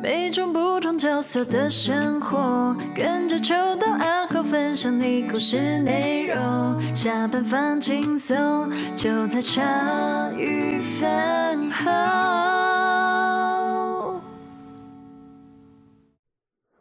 每种不同角色的生活，跟着秋到暗后分享你故事内容。下班放轻松，就在茶余饭后。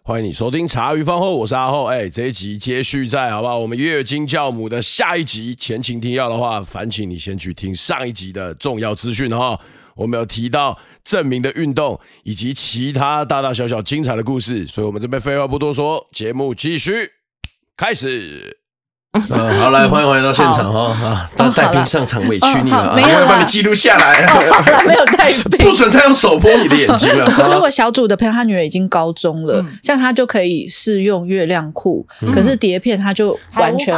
欢迎你收听茶余饭后，我是阿后。哎，这一集接续在，好不好？我们月经教母的下一集，前情提要的话，烦请你先去听上一集的重要资讯哈。我们有提到证明的运动以及其他大大小小精彩的故事，所以我们这边废话不多说，节目继续开始。嗯，好，来欢迎回到现场哈啊！带带兵上场委屈你了，没有把你记录下来，没有带兵，不准再用手拨你的眼睛了。就我小组的朋友，他女儿已经高中了，像他就可以试用月亮裤，可是碟片他就完全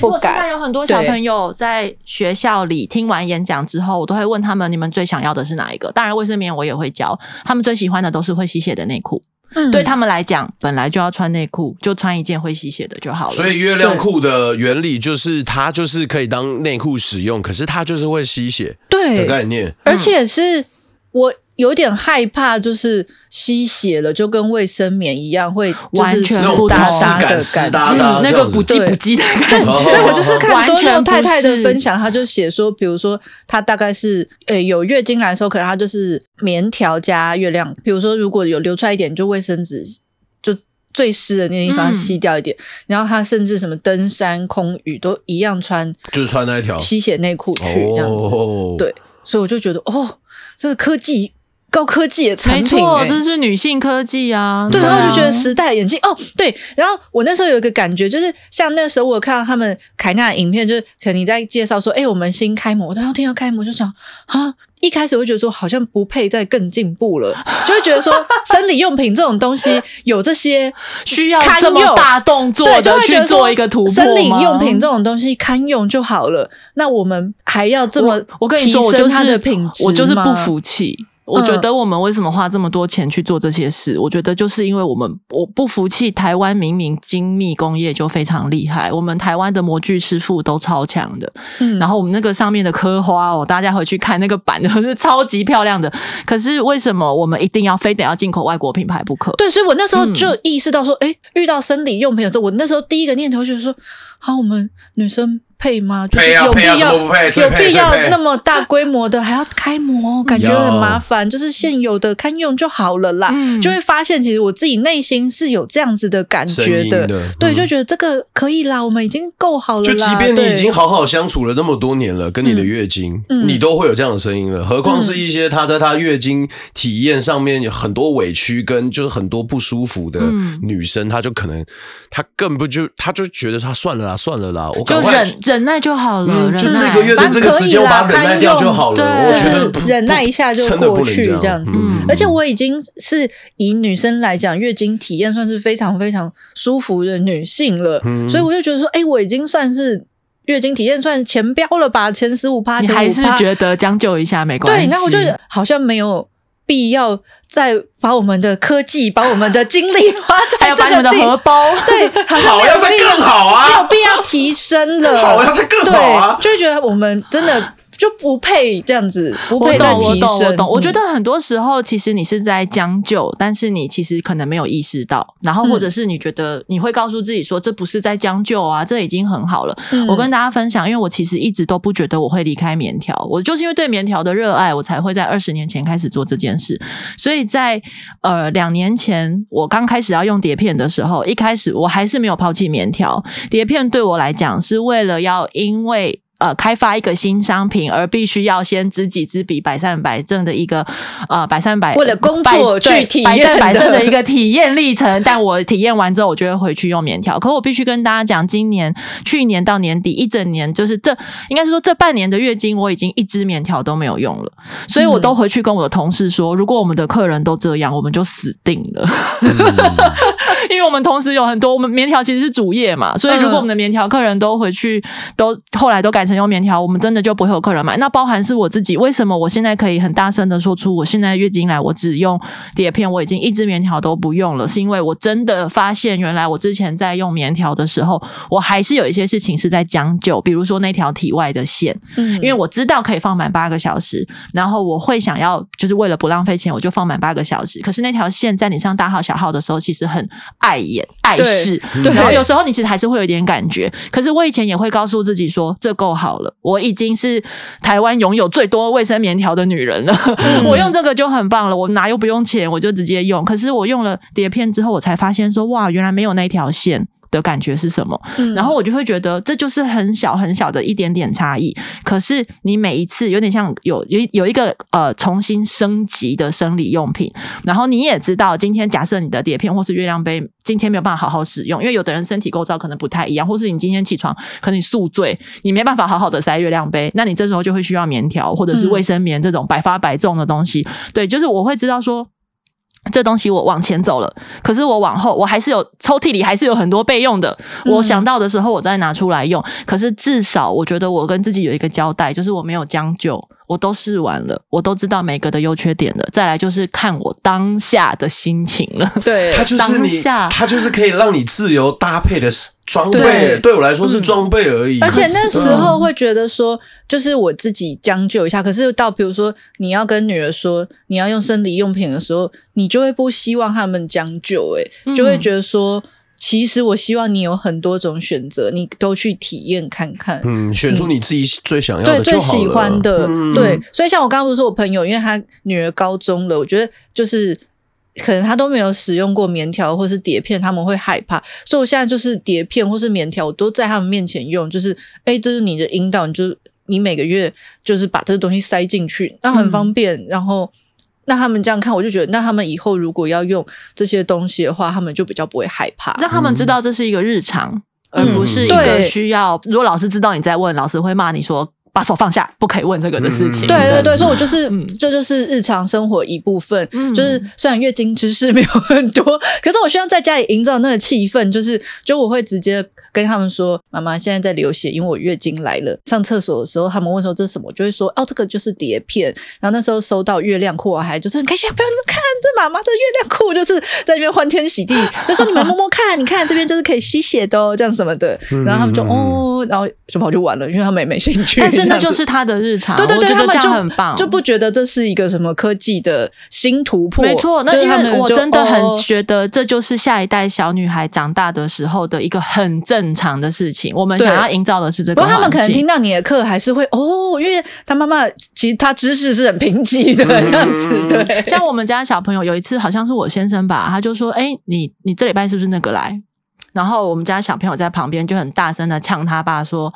不敢。现在有很多小朋友在学校里听完演讲之后，我都会问他们：你们最想要的是哪一个？当然卫生棉我也会教，他们最喜欢的都是会吸血的内裤。嗯，对他们来讲，本来就要穿内裤，就穿一件会吸血的就好了。所以月亮裤的原理就是它就是可以当内裤使用，可是它就是会吸血，对的概念。而且是我有点害怕，就是吸血了，就跟卫生棉一样，会完全湿哒哒的感觉，那个不叽不叽的感觉。所以我就是看多肉太太的分享，他就写说，比如说他大概是诶有月经来的时候，可能他就是棉条加月亮。比如说如果有流出来一点，就卫生纸就最湿的那地方吸掉一点。然后他甚至什么登山、空雨都一样穿，就是穿那一条吸血内裤去这样子。对，所以我就觉得哦，这个科技。高科技的产品，欸，这是女性科技啊！对，然后就觉得时代眼镜哦，对。然后我那时候有一个感觉，就是像那时候我有看到他们凯纳的影片，就是可能你在介绍说，哎、欸，我们新开模，然后听到开模就想啊，一开始我会觉得说好像不配再更进步了，就会觉得说生理用品这种东西有这些需要这么大动作的去做一个突破，生理用品这种东西堪用就好了，那我们还要这么我跟你说，我就是品质，我就是不服气。我觉得我们为什么花这么多钱去做这些事？我觉得就是因为我们我不服气。台湾明明精密工业就非常厉害，我们台湾的模具师傅都超强的。嗯，然后我们那个上面的刻花哦，大家回去看那个板，是超级漂亮的。可是为什么我们一定要非得要进口外国品牌不可？对，所以我那时候就意识到说，哎、嗯，遇到生理用品的时候，我那时候第一个念头就是说，好，我们女生。配吗？就是有必要有必要那么大规模的还要开模，感觉很麻烦。就是现有的堪用就好了啦。就会发现，其实我自己内心是有这样子的感觉的。对，就觉得这个可以啦，我们已经够好了。就即便你已经好好相处了那么多年了，跟你的月经，你都会有这样的声音了。何况是一些她在她月经体验上面有很多委屈跟就是很多不舒服的女生，她就可能她更不就她就觉得她算了啦，算了啦，我就忍。忍耐就好了，就这个月的这个时间，我把忍耐掉就好了。我觉得 忍耐一下就过去这样子。而且我已经是以女生来讲，月经体验算是非常非常舒服的女性了，所以我就觉得说，哎，我已经算是月经体验算前标了吧，前十五趴，前五趴。你还是觉得将就一下没关系？对，那我就好像没有必要再把我们的科技、把我们的精力花在这个地，还有把你们的荷包，对，好要再更好啊，没有必要提升了，好要再更好啊，就会觉得我们真的。就不配这样子，不配再提升。我懂，我懂。我觉得很多时候，其实你是在将就，但是你其实可能没有意识到。然后，或者是你觉得你会告诉自己说，这不是在将就啊，这已经很好了。我跟大家分享，因为我其实一直都不觉得我会离开棉条，我就是因为对棉条的热爱，我才会在二十年前开始做这件事。所以在呃两年前，我刚开始要用碟片的时候，一开始我还是没有抛弃棉条。碟片对我来讲，是为了要因为。呃，开发一个新商品，而必须要先知己知彼，百战百胜的一个呃，百战百为了工作去体验百战百胜的一个体验历程。但我体验完之后，我就会回去用棉条。可我必须跟大家讲，今年、去年到年底一整年，就是这应该是说这半年的月经，我已经一支棉条都没有用了。所以我都回去跟我的同事说，如果我们的客人都这样，我们就死定了。因为我们同时有很多，我们棉条其实是主业嘛，所以如果我们的棉条客人都回去，都后来都改成用棉条，我们真的就不会有客人买。那包含是我自己，为什么我现在可以很大声的说出，我现在月经来，我只用碟片，我已经一支棉条都不用了，是因为我真的发现，原来我之前在用棉条的时候，我还是有一些事情是在将就，比如说那条体外的线，嗯，因为我知道可以放满八个小时，然后我会想要，就是为了不浪费钱，我就放满八个小时。可是那条线在你上大号小号的时候，其实很碍眼碍事，对，然后有时候你其实还是会有一点感觉。可是我以前也会告诉自己说，这够好了，我已经是台湾拥有最多卫生棉条的女人了，嗯、我用这个就很棒了。我哪又不用钱，我就直接用。可是我用了碟片之后，我才发现说，哇，原来没有那条线。的感觉是什么？嗯，然后我就会觉得这就是很小很小的一点点差异。可是你每一次有点像有有有一个呃重新升级的生理用品，然后你也知道，今天假设你的碟片或是月亮杯今天没有办法好好使用，因为有的人身体构造可能不太一样，或是你今天起床可能你宿醉，你没办法好好的塞月亮杯，那你这时候就会需要棉条或者是卫生棉这种百发百中的东西。对，就是我会知道说。这东西我往前走了，可是我往后我还是有抽屉里还是有很多备用的。我想到的时候我再拿出来用。可是至少我觉得我跟自己有一个交代，就是我没有将就。我都试完了，我都知道每个的优缺点了。再来就是看我当下的心情了。对，它就是你，它就是可以让你自由搭配的装备。对，对我来说是装备而已。而且那时候会觉得说，就是我自己将就一下。可是到比如说你要跟女儿说你要用生理用品的时候，你就会不希望他们将就，哎，就会觉得说。其实我希望你有很多种选择，你都去体验看看。嗯，选出你自己最想要的、最喜欢的。嗯、对，所以像我刚刚不是说我朋友，因为他女儿高中了，我觉得就是可能他都没有使用过棉条或是碟片，他们会害怕。所以我现在就是碟片或是棉条，我都在他们面前用。就是，哎，这是你的阴道，你就你每个月就是把这个东西塞进去，那很方便。嗯、然后。那他们这样看，我就觉得，那他们以后如果要用这些东西的话，他们就比较不会害怕，让他们知道这是一个日常，嗯、而不是一个需要。如果老师知道你在问，老师会骂你说。把手放下，不可以问这个的事情。对对对，所以我就是，这就是日常生活一部分。就是虽然月经知识没有很多，可是我希望在家里营造那个气氛，就是，就我会直接跟他们说：“妈妈现在在流血，因为我月经来了。”上厕所的时候，他们问说这是什么，我就会说：“哦，这个就是碟片。”然后那时候收到月亮裤，我还就是很开心，不要你们看这妈妈的月亮裤，就是在那边欢天喜地，就说你们摸摸看，你看这边就是可以吸血的哦，这样什么的。然后他们就哦，然后就跑去玩了，因为他们也没兴趣。真的就是他的日常，对对对，他们就很棒，就不觉得这是一个什么科技的新突破。没错，那因为我真的很觉得这就是下一代小女孩长大的时候的一个很正常的事情。我们想要营造的是这个，不过他们可能听到你的课还是会哦，因为他妈妈其实他知识是很贫瘠的样子。对，像我们家小朋友有一次好像是我先生吧，他就说：“哎，你你这礼拜是不是那个来？”然后我们家小朋友在旁边就很大声的呛他爸说。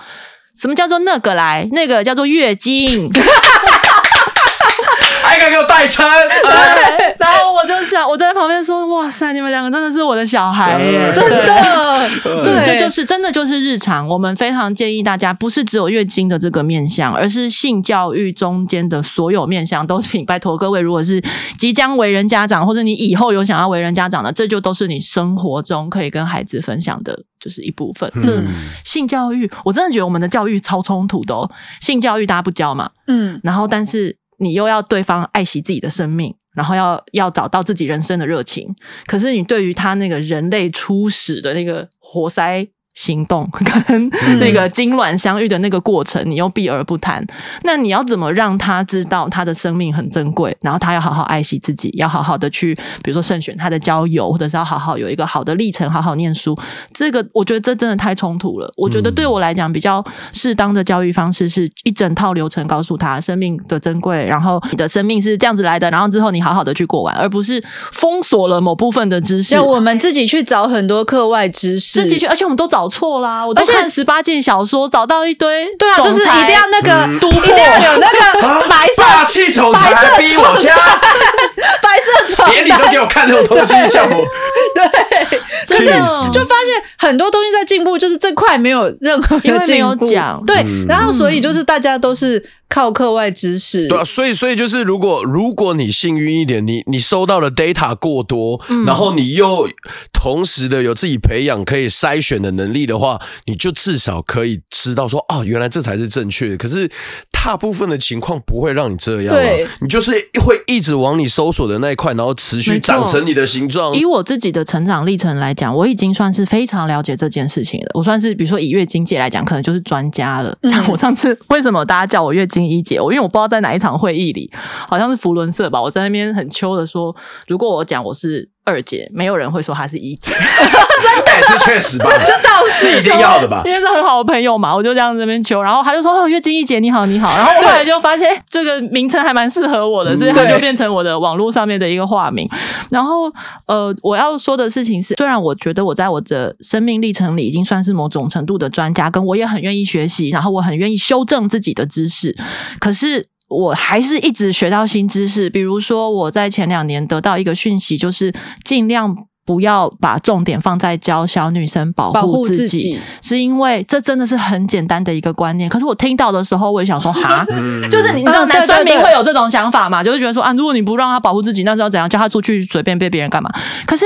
什么叫做那个来？那个叫做月经。还敢给我代称？对，然后我就想，我在旁边说：“哇塞，你们两个真的是我的小孩耶，真的。”对，这就是真的就是日常。我们非常建议大家，不是只有月经的这个面向，而是性教育中间的所有面向，都请拜托各位，如果是即将为人家长，或者你以后有想要为人家长的，这就都是你生活中可以跟孩子分享的，就是一部分。这性教育，我真的觉得我们的教育超冲突的哦。性教育大家不教嘛，嗯，然后但是。你又要对方爱惜自己的生命，然后要要找到自己人生的热情，可是你对于他那个人类初始的那个活塞。行动跟那个精卵相遇的那个过程，嗯、你又避而不谈。那你要怎么让他知道他的生命很珍贵，然后他要好好爱惜自己，要好好的去，比如说慎选他的交友，或者是要好好有一个好的历程，好好念书。这个我觉得这真的太冲突了。我觉得对我来讲比较适当的教育方式是一整套流程告诉他生命的珍贵，然后你的生命是这样子来的，然后之后你好好的去过完，而不是封锁了某部分的知识。要我们自己去找很多课外知识，自己去，而且我们都找。找错啦！我都看十八禁小说，找到一堆。对啊，就是一定要那个，一定要有那个白色霸气总裁来逼我家，白色床，连你都给我看那种东西，叫我对，真的就发现很多东西在进步，就是这块没有任何的进步。讲。对，然后所以就是大家都是靠课外知识。对啊，所以所以就是，如果如果你幸运一点，你你收到了 data 过多，嗯、然后你又同时的有自己培养可以筛选的能力的话，你就至少可以知道说，哦，原来这才是正确的。可是大部分的情况不会让你这样、啊，对。你就是会一直往你搜索的那一块，然后持续长成你的形状。以我自己的成长历程来讲，我已经算是非常了解这件事情了。我算是比如说以月经界来讲，可能就是专家了。像我上次为什么大家叫我月经一姐？我因为我不知道在哪一场会议里，好像是福伦社吧，我在那边很秋的说，如果我讲我是。二姐，没有人会说她是一姐，真 的，这确实吧，这倒是，一定要的吧，因为是很好的朋友嘛，我就这样子这边求，然后他就说：“哦，月经一姐你好，你好。”然后我后来就发现这个名称还蛮适合我的，所以他就变成我的网络上面的一个化名。然后，呃，我要说的事情是，虽然我觉得我在我的生命历程里已经算是某种程度的专家，跟我也很愿意学习，然后我很愿意修正自己的知识，可是。我还是一直学到新知识，比如说我在前两年得到一个讯息，就是尽量。不要把重点放在教小女生保护自己，自己是因为这真的是很简单的一个观念。可是我听到的时候，我也想说，哈，就是你知道男生民会有这种想法嘛？就是觉得说啊，如果你不让他保护自己，那是要怎样？叫他出去随便被别人干嘛？可是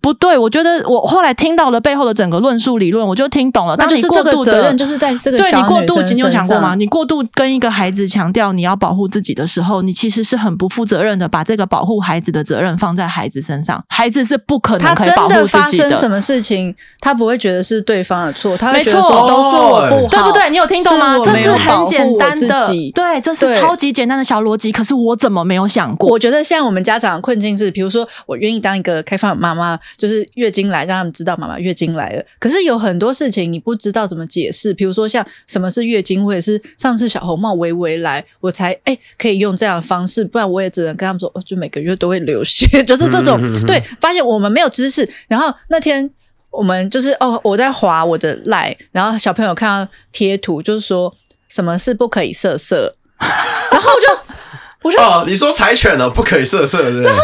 不对，我觉得我后来听到了背后的整个论述理论，我就听懂了。那就是这个责任就是在这个对你过度，你有想过吗？你过度跟一个孩子强调你要保护自己的时候，你其实是很不负责任的，把这个保护孩子的责任放在孩子身上，孩子是不可能。他真的发生什么事情，他不会觉得是对方的错，他会觉得说都是我不好，对不对？你有听懂吗？这是很简单的，对，这是超级简单的小逻辑。可是我怎么没有想过？我觉得像我们家长的困境是，比如说我愿意当一个开放妈妈，就是月经来让他们知道妈妈月经来了。可是有很多事情你不知道怎么解释，比如说像什么是月经，或者是上次小红帽微微来，我才哎可以用这样的方式，不然我也只能跟他们说，哦，就每个月都会流血，就是这种。对，发现我们没有知识。然后那天我们就是哦，我在划我的赖，然后小朋友看到贴图，就是说什么是不可以色色，然后我就我就哦，你说柴犬了不可以色色，然后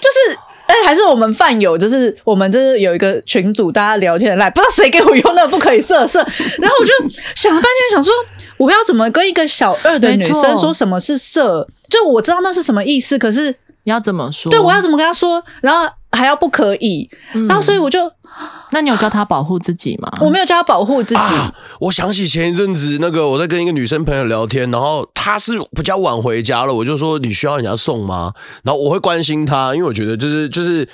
就是哎，还是我们饭友，就是我们就是有一个群组，大家聊天的赖，不知道谁给我用那个不可以色色，然后我就想了半天，想说我要怎么跟一个小二的女生说什么是色，就我知道那是什么意思，可是你要怎么说？对，我要怎么跟他说？然后。还要不可以，嗯、然后所以我就，那你有教他保护自己吗？我没有教他保护自己。啊、我想起前一阵子那个我在跟一个女生朋友聊天，然后她是比较晚回家了，我就说，你需要人家送吗？然后我会关心她，因为我觉得就是就是。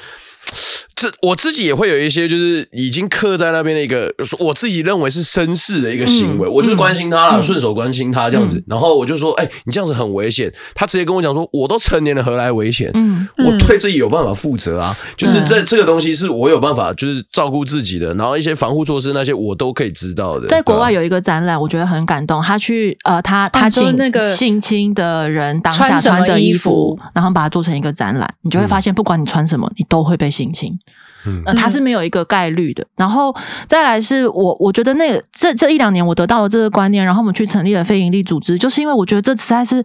这我自己也会有一些，就是已经刻在那边的一个，我自己认为是绅士的一个行为，嗯、我就是关心他了，顺、嗯、手关心他这样子，嗯、然后我就说，哎、欸，你这样子很危险。他直接跟我讲说，我都成年了，何来危险？嗯，我对自己有办法负责啊，嗯、就是这这个东西是我有办法，就是照顾自己的，然后一些防护措施那些我都可以知道的。在国外有一个展览，我觉得很感动，他去呃，他他请那个性侵的人当下穿的衣服，然后把它做成一个展览，你就会发现，不管你穿什么，你都会被性侵。嗯，它是没有一个概率的。然后再来是我，我觉得那个这这一两年我得到了这个观念，然后我们去成立了非营利组织，就是因为我觉得这实在是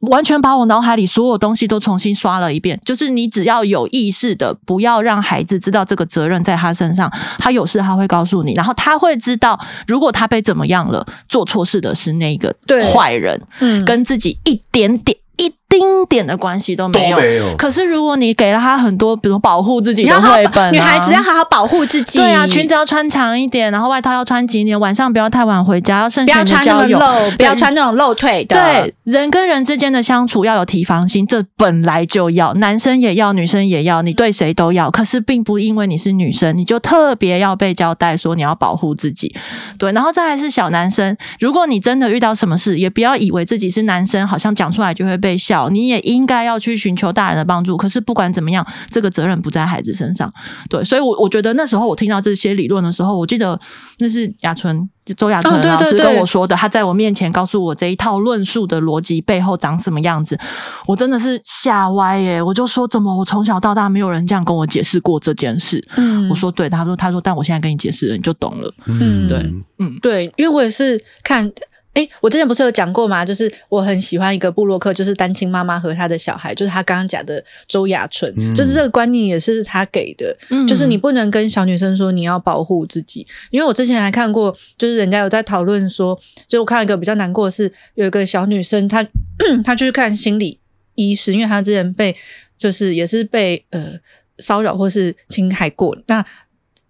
完全把我脑海里所有东西都重新刷了一遍。就是你只要有意识的，不要让孩子知道这个责任在他身上，他有事他会告诉你，然后他会知道，如果他被怎么样了，做错事的是那个坏人，嗯，跟自己一点点。一丁点的关系都没有。没有。可是如果你给了他很多，比如保护自己的绘本、啊，女孩子要好好保护自己。对啊，裙子要穿长一点，然后外套要穿紧一点，晚上不要太晚回家，要慎选交友，不要穿那么露，不要穿那种露腿的。对，人跟人之间的相处要有提防心，这本来就要，男生也要，女生也要，你对谁都要。可是并不因为你是女生，你就特别要被交代说你要保护自己。对，然后再来是小男生，如果你真的遇到什么事，也不要以为自己是男生，好像讲出来就会被笑。你也应该要去寻求大人的帮助，可是不管怎么样，这个责任不在孩子身上。对，所以我，我我觉得那时候我听到这些理论的时候，我记得那是雅纯周雅纯老师跟我说的，他在我面前告诉我这一套论述的逻辑背后长什么样子，我真的是吓歪耶！我就说，怎么我从小到大没有人这样跟我解释过这件事？嗯，我说对，他说他说，但我现在跟你解释了，你就懂了。嗯，对，嗯，对，因为我也是看。哎，我之前不是有讲过吗？就是我很喜欢一个布洛克，就是单亲妈妈和她的小孩，就是他刚刚讲的周雅纯，嗯、就是这个观念也是他给的，嗯、就是你不能跟小女生说你要保护自己，因为我之前还看过，就是人家有在讨论说，就我看一个比较难过的是，有一个小女生，她 她去看心理医师，因为她之前被就是也是被呃骚扰或是侵害过，那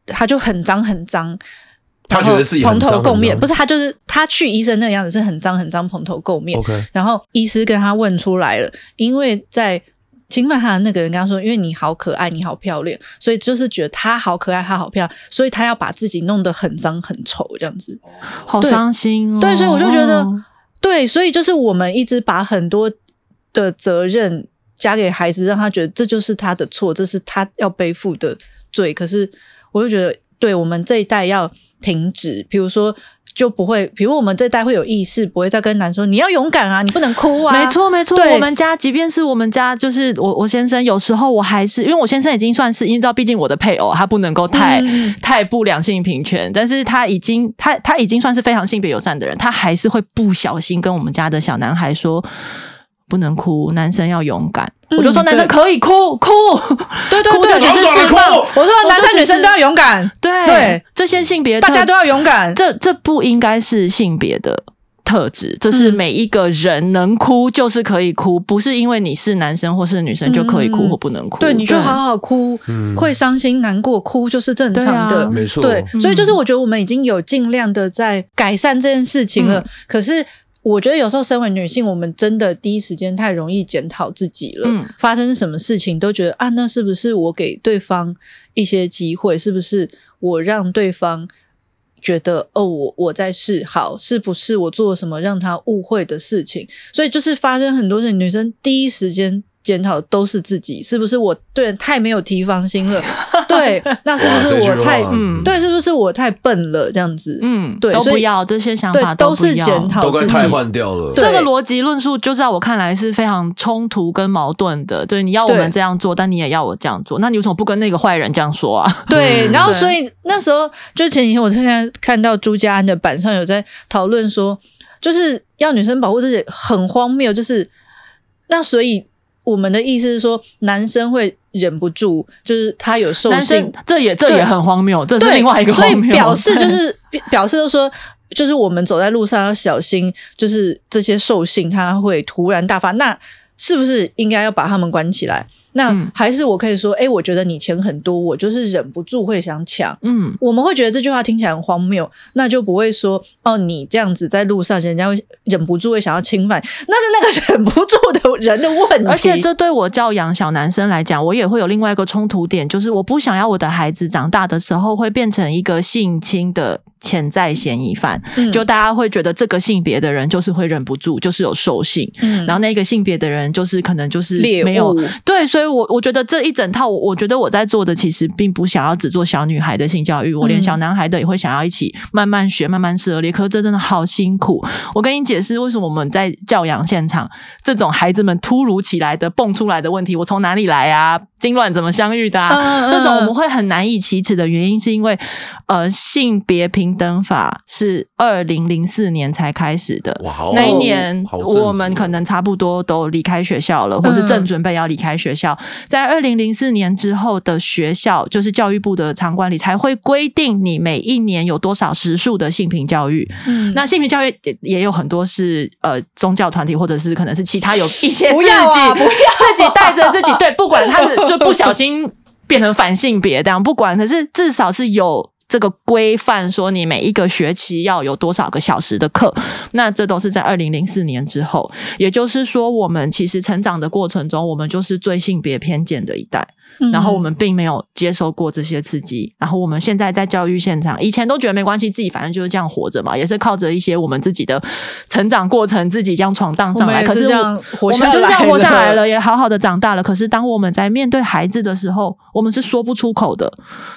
她就很脏很脏。他觉得自己蓬头垢面，不是他就是他去医生那个样子是很脏很脏蓬头垢面。Okay. 然后医师跟他问出来了，因为在侵犯他的那个人跟他说，因为你好可爱，你好漂亮，所以就是觉得他好可爱，他好漂亮，所以他要把自己弄得很脏很丑这样子，好伤心哦。对，所以我就觉得，对，所以就是我们一直把很多的责任加给孩子，让他觉得这就是他的错，这是他要背负的罪。可是我就觉得。对，我们这一代要停止，比如说就不会，比如我们这代会有意识，不会再跟男说你要勇敢啊，你不能哭啊。没错没错，对我们家即便是我们家，就是我我先生，有时候我还是因为我先生已经算是，因为知道毕竟我的配偶他不能够太、嗯、太不两性平权，但是他已经他他已经算是非常性别友善的人，他还是会不小心跟我们家的小男孩说。不能哭，男生要勇敢。嗯、我就说男生可以哭哭，对对对，只是释放。我说男生女生都要勇敢，对对，对这些性别大家都要勇敢。这这不应该是性别的特质，这是每一个人能哭就是可以哭，不是因为你是男生或是女生就可以哭或不能哭。对，你就好好哭，对会伤心难过，哭就是正常的，没错。对，所以就是我觉得我们已经有尽量的在改善这件事情了，嗯、可是。我觉得有时候身为女性，我们真的第一时间太容易检讨自己了。嗯，发生什么事情都觉得啊，那是不是我给对方一些机会？是不是我让对方觉得哦，我我在示好？是不是我做了什么让他误会的事情？所以就是发生很多事情，女生第一时间。检讨都是自己，是不是我对人太没有提防心了？对，那是不是我太嗯？对，是不是我太笨了？这样子，嗯，对，都不要这些想法都，都是检讨，都该汰换掉了。这个逻辑论述，就在我看来是非常冲突跟矛盾的。对，你要我们这样做，但你也要我这样做，那你为什么不跟那个坏人这样说啊？对，然后所以那时候就前几天，我现在看到朱家安的板上有在讨论说，就是要女生保护自己，很荒谬。就是那所以。我们的意思是说，男生会忍不住，就是他有兽性，这也这也很荒谬，这是另外一个荒谬。所以表示就是 表示，就是说，就是我们走在路上要小心，就是这些兽性他会突然大发，那是不是应该要把他们关起来？那还是我可以说，哎、欸，我觉得你钱很多，我就是忍不住会想抢。嗯，我们会觉得这句话听起来很荒谬，那就不会说哦，你这样子在路上，人家会忍不住会想要侵犯，那是那个忍不住的人的问题。而且这对我教养小男生来讲，我也会有另外一个冲突点，就是我不想要我的孩子长大的时候会变成一个性侵的潜在嫌疑犯。嗯，就大家会觉得这个性别的人就是会忍不住，就是有兽性。嗯，然后那个性别的人就是可能就是没有猎物。对，所以。我我觉得这一整套，我我觉得我在做的其实并不想要只做小女孩的性教育，我连小男孩的也会想要一起慢慢学、慢慢涉猎。可是这真的好辛苦。我跟你解释为什么我们在教养现场，这种孩子们突如其来的蹦出来的问题，我从哪里来啊？精卵怎么相遇的啊？那种我们会很难以启齿的原因，是因为呃，性别平等法是二零零四年才开始的。哇，那一年我们可能差不多都离开学校了，或是正准备要离开学校。在二零零四年之后的学校，就是教育部的场馆里才会规定你每一年有多少时数的性平教育。嗯，那性平教育也也有很多是呃宗教团体或者是可能是其他有一些 自己、啊、自己带着自己对，不管他是就不小心变成反性别这样，不管可是至少是有。这个规范说，你每一个学期要有多少个小时的课，那这都是在二零零四年之后。也就是说，我们其实成长的过程中，我们就是最性别偏见的一代。然后我们并没有接受过这些刺激，然后我们现在在教育现场，以前都觉得没关系，自己反正就是这样活着嘛，也是靠着一些我们自己的成长过程，自己这样闯荡上来。可是我们就这样活下来了，也好好的长大了。可是当我们在面对孩子的时候，我们是说不出口的。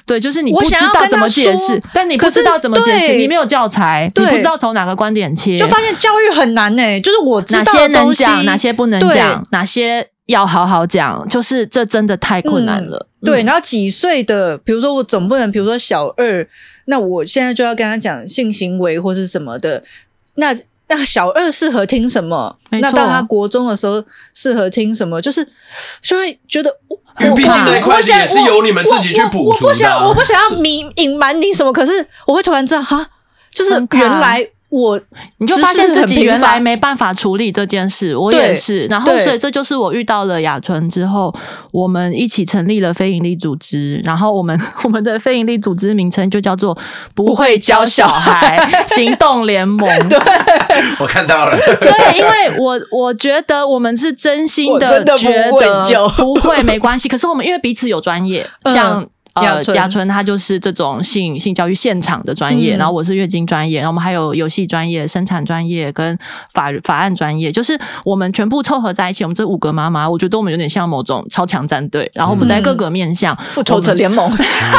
对，就是你不知道怎么解释，但你不知道怎么解释，你没有教材，你不知道从哪个观点切，就发现教育很难呢、欸。就是我知道哪些能讲，哪些不能讲，哪些。要好好讲，就是这真的太困难了。嗯、对，然后几岁的，比如说我总不能，比如说小二，那我现在就要跟他讲性行为或是什么的，那那小二适合听什么？那到他国中的时候适合听什么？就是就会觉得，因为毕竟那一块也是由你们自己去补足的。我不想，我不想要隐隐瞒你什么，可是我会突然知道，哈，就是原来。我你就发现自己原来没办法处理这件事，我也是。然后，所以这就是我遇到了雅纯之后，我们一起成立了非营利组织。然后，我们 我们的非营利组织名称就叫做 “不会教小孩 行动联盟”。对，我看到了。对，因为我我觉得我们是真心的觉得不会没关系。可是我们因为彼此有专业，像。呃，雅淳他就是这种性性教育现场的专业，嗯、然后我是月经专业，然后我们还有游戏专业、生产专业跟法法案专业，就是我们全部凑合在一起。我们这五个妈妈，我觉得我们有点像某种超强战队。然后我们在各个面向，复仇者联盟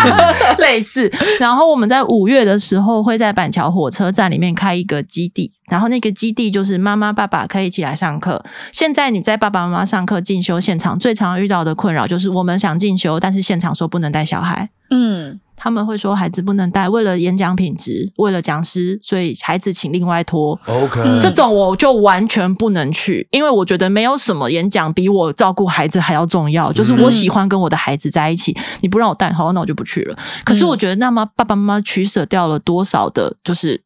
类似。然后我们在五月的时候会在板桥火车站里面开一个基地。然后那个基地就是妈妈爸爸可以一起来上课。现在你在爸爸妈妈上课进修现场最常遇到的困扰就是我们想进修，但是现场说不能带小孩。嗯，他们会说孩子不能带，为了演讲品质，为了讲师，所以孩子请另外托。OK，这种我就完全不能去，因为我觉得没有什么演讲比我照顾孩子还要重要。就是我喜欢跟我的孩子在一起，你不让我带，好，那我就不去了。可是我觉得，那么爸爸妈妈取舍掉了多少的，就是。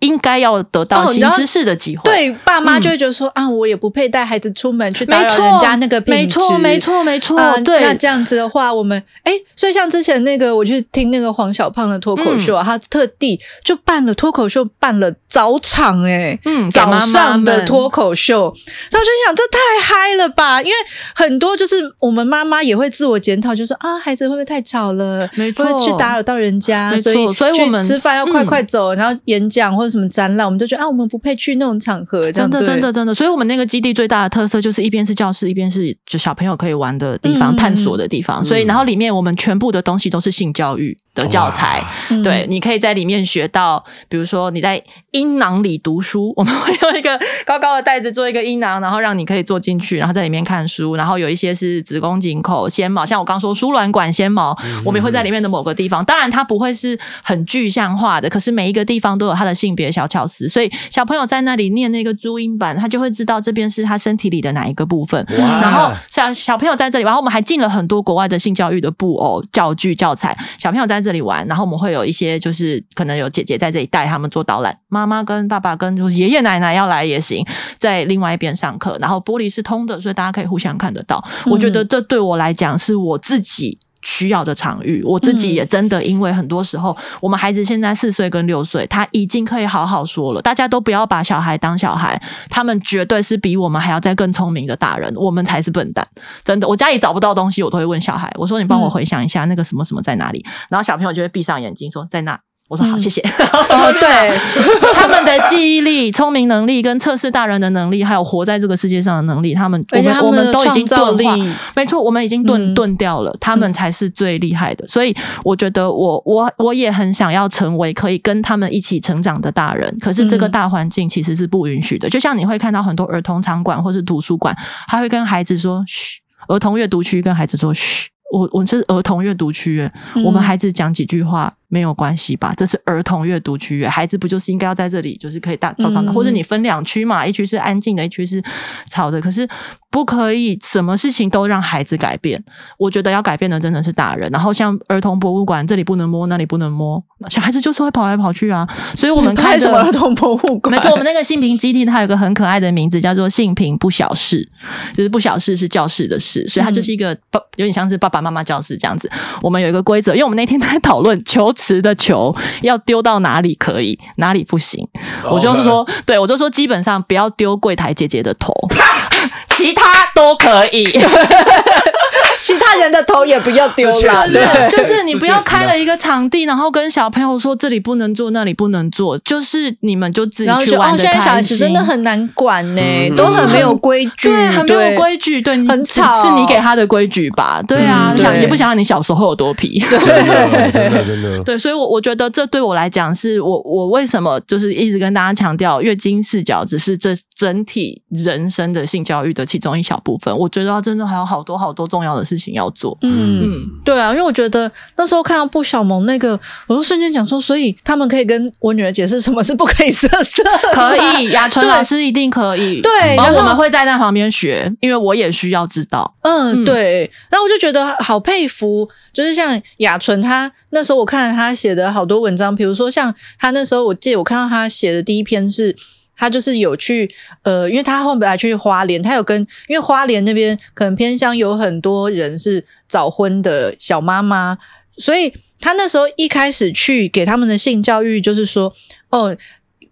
应该要得到新知识的机会，对爸妈就会觉得说、嗯、啊，我也不配带孩子出门去打扰人家那个品质，没错，没错，没错、呃。对，那这样子的话，我们哎，所以像之前那个，我去听那个黄小胖的脱口秀啊，嗯、他特地就办了脱口秀，办了早场、欸，哎，嗯，早上的脱口秀，然后就想这太嗨了吧，因为很多就是我们妈妈也会自我检讨，就说啊，孩子会不会太吵了，没错，会去打扰到人家，所以所以我们吃饭要快快走，嗯、然后演讲或者什么展览，我们就觉得啊，我们不配去那种场合，真的，真的，真的。所以我们那个基地最大的特色就是一边是教室，一边是就小朋友可以玩的地方、嗯、探索的地方。所以，然后里面我们全部的东西都是性教育的教材，对，你可以在里面学到，比如说你在阴囊里读书，我们会用一个高高的袋子做一个阴囊，然后让你可以坐进去，然后在里面看书。然后有一些是子宫颈口纤毛，像我刚说输卵管纤毛，我们也会在里面的某个地方。当然，它不会是很具象化的，可是每一个地方都有它的性别小巧思。所以小朋友在那里念那个注音版，他就会知道这边是他身体里的哪一个部分。然后小小朋友在这里，然后我们还进了很多国外的性教育的布偶教具教材，小朋友在这里玩，然后我们会有一些就是可能有姐姐在这里带他们做导览，妈妈跟爸爸跟就是爷爷奶奶要来也行，在另外一边上课，然后玻璃是通的，所以大家可以互相看得到。嗯、我觉得这对我来讲是我自己需要的场域，我自己也真的因为很多时候，我们孩子现在四岁跟六岁，他已经可以好好说了。大家都不要把小孩当小孩，他们绝对是比我们还要再更聪明的大人，我们才是笨蛋。真的，我家里找不到东西，我都会问小孩，我说你帮我回想一下那个什么什么在哪里，然后小朋友就会闭上眼睛说在那。我说好，谢谢。哦，对，他们的记忆力、聪明能力跟测试大人的能力，还有活在这个世界上的能力，他们我们我们都已经钝化，没错，我们已经钝钝掉了，他们才是最厉害的。所以我觉得我我我也很想要成为可以跟他们一起成长的大人，可是这个大环境其实是不允许的。就像你会看到很多儿童场馆或是图书馆，他会跟孩子说嘘，儿童阅读区跟孩子说嘘，我我是儿童阅读区，我们孩子讲几句话。没有关系吧？这是儿童阅读区域，孩子不就是应该要在这里，就是可以大吵吵闹，嗯、或者你分两区嘛，一区是安静的，一区是吵的。可是不可以什么事情都让孩子改变。我觉得要改变的真的是大人。然后像儿童博物馆，这里不能摸，那里不能摸，小孩子就是会跑来跑去啊。所以我们 开什么儿童博物馆？没错，我们那个性平基地，它有一个很可爱的名字，叫做“性平不小事”，就是不小事是教室的事，所以它就是一个爸，有点像是爸爸妈妈教室这样子。我们有一个规则，因为我们那天在讨论求。池的球要丢到哪里可以，哪里不行.我就是说，对，我就说，基本上不要丢柜台姐姐的头，其他都可以。其他人的头也不要丢了，对，就是你不要开了一个场地，然后跟小朋友说这里不能做，那里不能做，就是你们就自己去玩的开心。现在小孩子真的很难管呢，都很没有规矩，对，很没有规矩，对，很吵，是你给他的规矩吧？对啊，想也不想让你小时候有多皮，真的，真的，真的，对，所以，我我觉得这对我来讲，是我我为什么就是一直跟大家强调，月经视角只是这整体人生的性教育的其中一小部分，我觉得真的还有好多好多重要的。事情要做。嗯，嗯对啊，因为我觉得那时候看到布小萌那个，我就瞬间讲说，所以他们可以跟我女儿解释什么是不可以色色，可以，雅纯老师一定可以。对，然后我们会在那旁边学，因为我也需要知道。嗯，对。然后我就觉得好佩服，就是像雅纯，她那时候我看她写的好多文章，比如说像她那时候，我记得我看到她写的第一篇是。他就是有去，呃，因为他后来去花莲，他有跟，因为花莲那边可能偏乡有很多人是早婚的小妈妈，所以他那时候一开始去给他们的性教育，就是说，哦，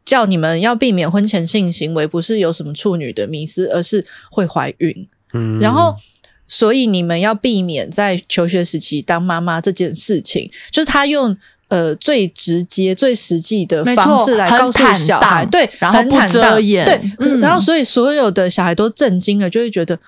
叫你们要避免婚前性行为，不是有什么处女的迷思，而是会怀孕。嗯，然后，所以你们要避免在求学时期当妈妈这件事情，就是他用。呃，最直接、最实际的方式来告诉小孩，对，然后不遮掩，对，嗯、然后所以所有的小孩都震惊了，就会觉得，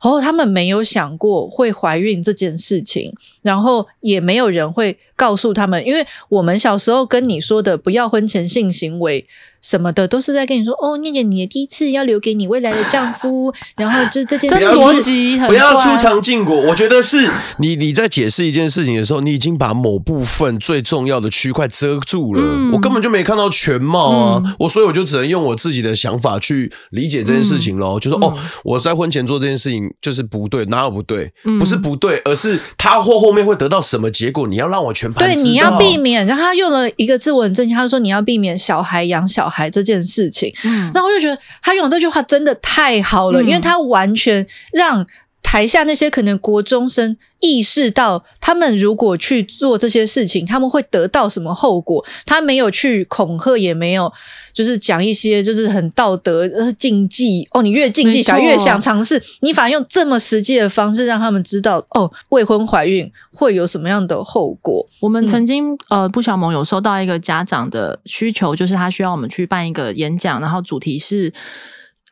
哦，他们没有想过会怀孕这件事情，然后也没有人会告诉他们，因为我们小时候跟你说的不要婚前性行为。什么的都是在跟你说哦，念念你的第一次要留给你未来的丈夫，然后就这件事逻辑很不要出长进果。我觉得是你你在解释一件事情的时候，你已经把某部分最重要的区块遮住了，嗯、我根本就没看到全貌啊！嗯、我所以我就只能用我自己的想法去理解这件事情喽。嗯、就说哦，我在婚前做这件事情就是不对，哪有不对？嗯、不是不对，而是他或后面会得到什么结果，你要让我全盘。对，你要避免。然后他用了一个字，我很震惊，他就说你要避免小孩养小孩。孩这件事情，嗯，然后我就觉得他用这句话真的太好了，嗯，因为他完全让台下那些可能国中生意识到，他们如果去做这些事情，他们会得到什么后果。他没有去恐吓，也没有就是讲一些就是很道德呃禁忌哦。你越禁忌，小孩越想尝试。你反而用这么实际的方式让他们知道哦，未婚怀孕会有什么样的后果。我们曾经、嗯、呃，布小萌有收到一个家长的需求，就是他需要我们去办一个演讲，然后主题是。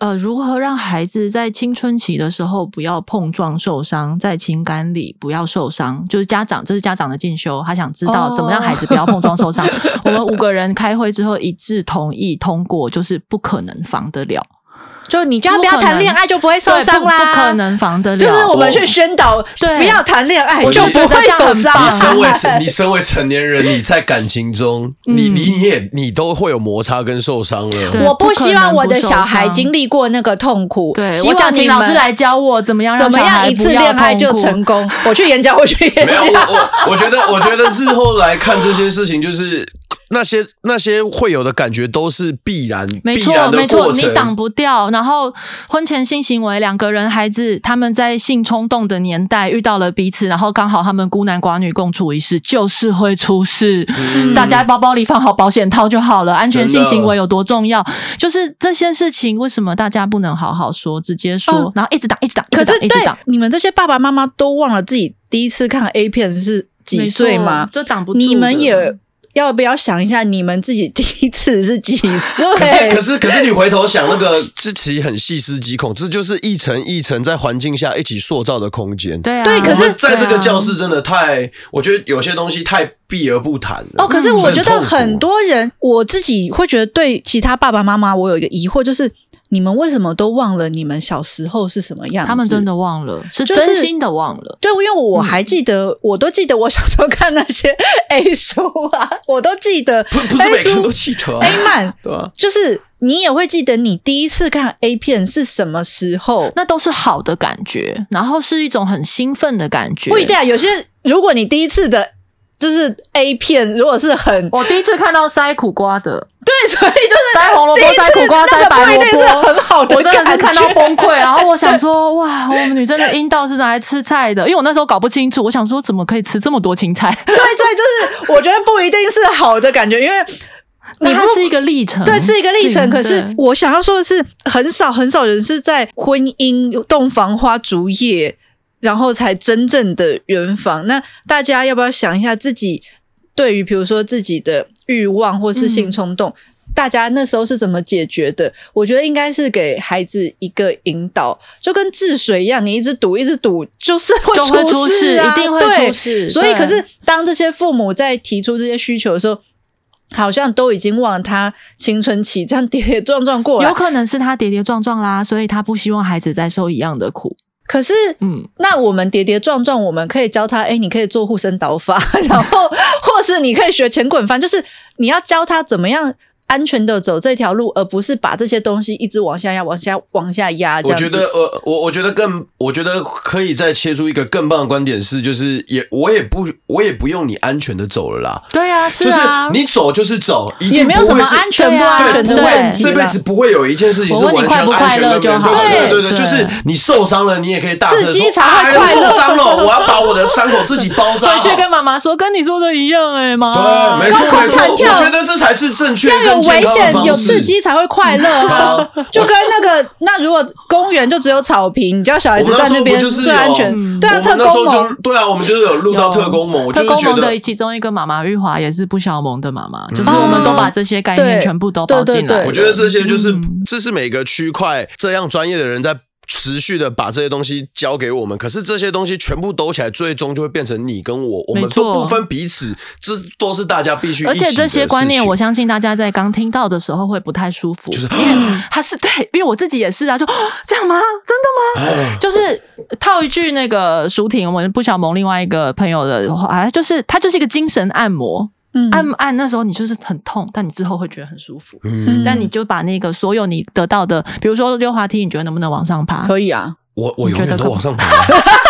呃，如何让孩子在青春期的时候不要碰撞受伤，在情感里不要受伤？就是家长，这是家长的进修，他想知道怎么让孩子不要碰撞受伤。Oh. 我们五个人开会之后一致同意通过，就是不可能防得了。就你叫他不要谈恋爱，就不会受伤啦不。不可能防得了。就是我们去宣导，不要谈恋爱，就不会受伤。你身为成，你身为成年人，你在感情中，你你你也你都会有摩擦跟受伤了。我不希望我的小孩经历过那个痛苦。对，我想请老师来教我怎么样怎么样一次恋爱就成功。我去演讲，我去演讲。没有，我我我觉得，我觉得日后来看这些事情，就是。那些那些会有的感觉都是必然，没错没错，你挡不掉。然后婚前性行为，两个人孩子他们在性冲动的年代遇到了彼此，然后刚好他们孤男寡女共处一室，就是会出事。嗯、大家包包里放好保险套就好了。安全性行为有多重要？就是这些事情，为什么大家不能好好说，直接说，哦、然后一直挡，一直挡，可是一直挡。你们这些爸爸妈妈都忘了自己第一次看 A 片是几岁吗？这挡不住。你们也。要不要想一下，你们自己第一次是几岁？可是，可是，可是，你回头想，那个这其实很细思极恐，这就是一层一层在环境下一起塑造的空间。对啊，对。可是，在这个教室真的太，我觉得有些东西太避而不谈了。哦，可是我觉得很多人，我自己会觉得，对其他爸爸妈妈，我有一个疑惑，就是。你们为什么都忘了你们小时候是什么样子？他们真的忘了，是真心的忘了。就是、对，因为我还记得，嗯、我都记得我小时候看那些 A 书啊，我都记得。不不是每个人都记得、啊、A 漫，对啊，就是你也会记得你第一次看 A 片是什么时候？那都是好的感觉，然后是一种很兴奋的感觉。不一定啊，有些如果你第一次的。就是 A 片，如果是很我第一次看到塞苦瓜的，对，所以就是塞红萝卜、塞苦瓜、塞白萝卜，是很好的。我真的是看到崩溃，然后我想说，哇，我们女生的阴道是拿来吃菜的，因为我那时候搞不清楚，我想说怎么可以吃这么多青菜？对，对，就是我觉得不一定是好的感觉，因为 你它是一个历程，对，是一个历程。可是我想要说的是，很少很少人是在婚姻洞房花烛夜。然后才真正的圆房。那大家要不要想一下自己对于比如说自己的欲望或是性冲动，嗯、大家那时候是怎么解决的？我觉得应该是给孩子一个引导，就跟治水一样，你一直堵一直堵，就是会出事啊，一定会出事。对，所以可是当这些父母在提出这些需求的时候，好像都已经忘了他青春期这样跌跌撞撞过来，有可能是他跌跌撞撞啦，所以他不希望孩子再受一样的苦。可是，嗯，那我们跌跌撞撞，我们可以教他，哎、欸，你可以做护身导法，然后，或是你可以学前滚翻，就是你要教他怎么样。安全的走这条路，而不是把这些东西一直往下压、往下、往下压。我觉得，呃，我我觉得更，我觉得可以再切出一个更棒的观点是，就是也我也不我也不用你安全的走了啦。对啊，是啊，就是你走就是走，也没有什么安全不安全的问题。这辈子不会有一件事情是完全安全的，对对对对，就是你受伤了，你也可以大声说，刺激才会快乐。受伤了，我要把我的伤口自己包扎。回去跟妈妈说，跟你说的一样，哎妈。对，没错没错，我觉得这才是正确有危险有。刺激才会快乐啊！就跟那个，那如果公园就只有草坪，你叫小孩子在那边最安全。对啊，特工盟。对啊，我们就是有录到特工盟。特工盟的其中一个妈妈玉华也是不小萌的妈妈，就是我们都把这些概念全部都包进来。我觉得这些就是，这是每个区块这样专业的人在。持续的把这些东西交给我们，可是这些东西全部兜起来，最终就会变成你跟我，我们都不分彼此，这都是大家必须。而且这些观念，我相信大家在刚听到的时候会不太舒服，就是因为 他是对，因为我自己也是啊，就 这样吗？真的吗？就是套一句那个舒婷，我们不小萌另外一个朋友的话，就是他就是一个精神按摩。按按那时候你就是很痛，但你之后会觉得很舒服。嗯，但你就把那个所有你得到的，比如说溜滑梯，你觉得能不能往上爬？可以啊，我我永远都往上爬。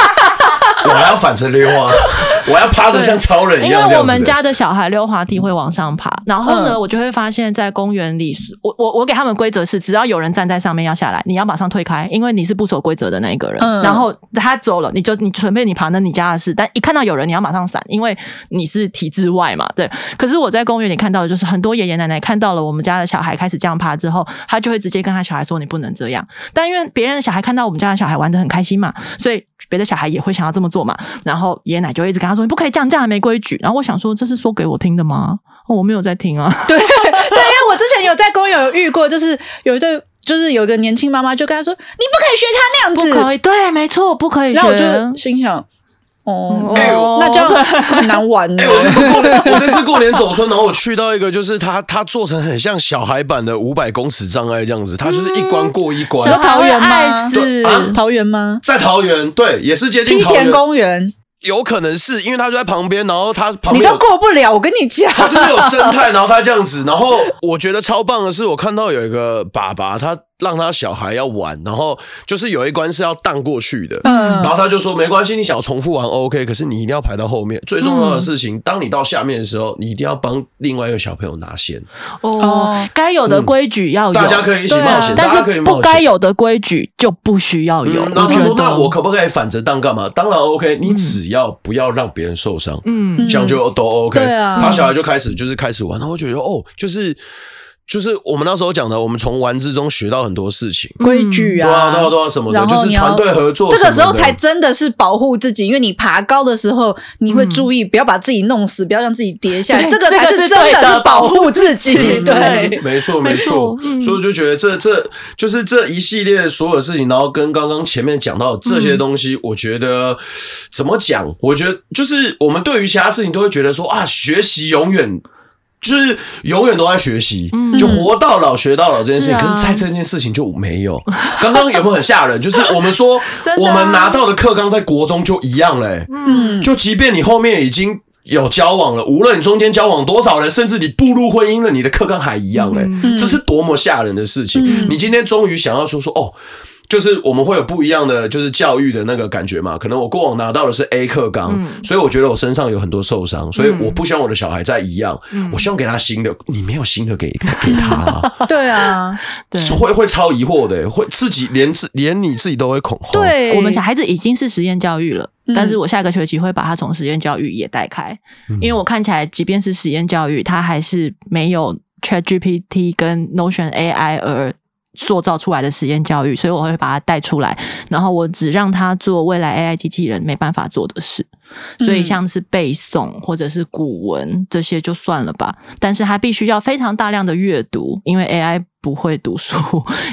我还要反着溜啊！我要趴着像超人一样。因为我们家的小孩溜滑梯会往上爬，然后呢，我就会发现，在公园里，我我我给他们规则是，只要有人站在上面要下来，你要马上推开，因为你是不守规则的那一个人。然后他走了，你就你准备你爬那你家的事，但一看到有人，你要马上闪，因为你是体制外嘛。对。可是我在公园里看到的就是很多爷爷奶奶看到了我们家的小孩开始这样爬之后，他就会直接跟他小孩说：“你不能这样。”但因为别人的小孩看到我们家的小孩玩的很开心嘛，所以别的小孩也会想要这么做嘛。然后爷爷奶就一直跟他说：“你不可以这样，这样还没规矩。”然后我想说：“这是说给我听的吗？” 哦，我没有在听啊。对对，因为我之前有在公园有遇过，就是有一对，就是有一个年轻妈妈就跟他说：“你不可以学他那样子。”不可以，对，没错，不可以学。然后我就心想。哦，哎呦，那这样很难玩呢。哎，我这次过年，我这次过年走村，然后我去到一个，就是他他做成很像小孩版的五百公尺障碍这样子，他就是一关过一关。小桃园吗？对啊，桃园吗？在桃园，对，也是接近梯田公园。有可能是因为他就在旁边，然后他旁边你都过不了，我跟你讲，他就是有生态，然后他这样子，然后我觉得超棒的是，我看到有一个爸爸他。让他小孩要玩，然后就是有一关是要荡过去的，嗯，然后他就说没关系，你想要重复玩 OK，可是你一定要排到后面。最重要的事情，当你到下面的时候，你一定要帮另外一个小朋友拿线。哦，该有的规矩要有，大家可以一起冒险，但是不该有的规矩就不需要有。然后他说：“那我可不可以反着荡干嘛？”当然 OK，你只要不要让别人受伤，嗯，这样就都 OK。对啊，他小孩就开始就是开始玩，然后我觉得哦，就是。就是我们那时候讲的，我们从玩之中学到很多事情，规矩啊，对啊，对啊什么的，就是团队合作。这个时候才真的是保护自己，因为你爬高的时候，你会注意不要把自己弄死，不要让自己跌下来。这个才是真的是保护自己。对，没错没错。所以我就觉得这这就是这一系列所有事情，然后跟刚刚前面讲到这些东西，我觉得怎么讲？我觉得就是我们对于其他事情都会觉得说啊，学习永远。就是永远都在学习，就活到老学到老这件事情。可是，在这件事情就没有。刚刚有没有很吓人？就是我们说，我们拿到的课纲在国中就一样嘞。嗯，就即便你后面已经有交往了，无论你中间交往多少人，甚至你步入婚姻了，你的课纲还一样嘞。这是多么吓人的事情！你今天终于想要说说哦。就是我们会有不一样的，就是教育的那个感觉嘛。可能我过往拿到的是 A 课纲，嗯、所以我觉得我身上有很多受伤，所以我不希望我的小孩再一样。嗯、我希望给他新的，你没有新的给给他、啊。对啊，对，会会超疑惑的，会自己连自连你自己都会恐慌。对，我们小孩子已经是实验教育了，嗯、但是我下个学期会把他从实验教育也带开，嗯、因为我看起来，即便是实验教育，他还是没有 ChatGPT 跟 Notion AI 而。塑造出来的实验教育，所以我会把它带出来，然后我只让他做未来 AI 机器人没办法做的事，所以像是背诵或者是古文这些就算了吧，但是他必须要非常大量的阅读，因为 AI 不会读书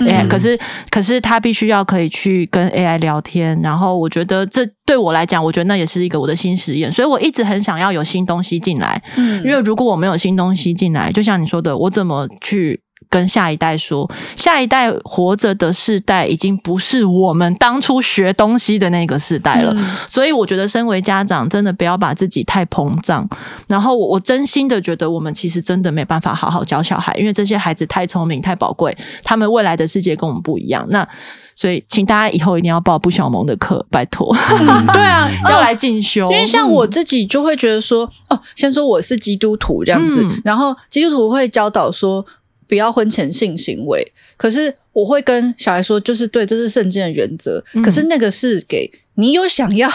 ，AI 可是可是他必须要可以去跟 AI 聊天，然后我觉得这对我来讲，我觉得那也是一个我的新实验，所以我一直很想要有新东西进来，嗯，因为如果我没有新东西进来，就像你说的，我怎么去？跟下一代说，下一代活着的世代已经不是我们当初学东西的那个世代了。嗯、所以我觉得，身为家长，真的不要把自己太膨胀。然后我，我真心的觉得，我们其实真的没办法好好教小孩，因为这些孩子太聪明、太宝贵，他们未来的世界跟我们不一样。那所以，请大家以后一定要报不小萌的课，拜托。嗯、对啊，要来进修。因为像我自己就会觉得说，哦，先说我是基督徒这样子，嗯、然后基督徒会教导说。不要婚前性行为，可是我会跟小孩说，就是对，这是圣经的原则。嗯、可是那个是给你有想要，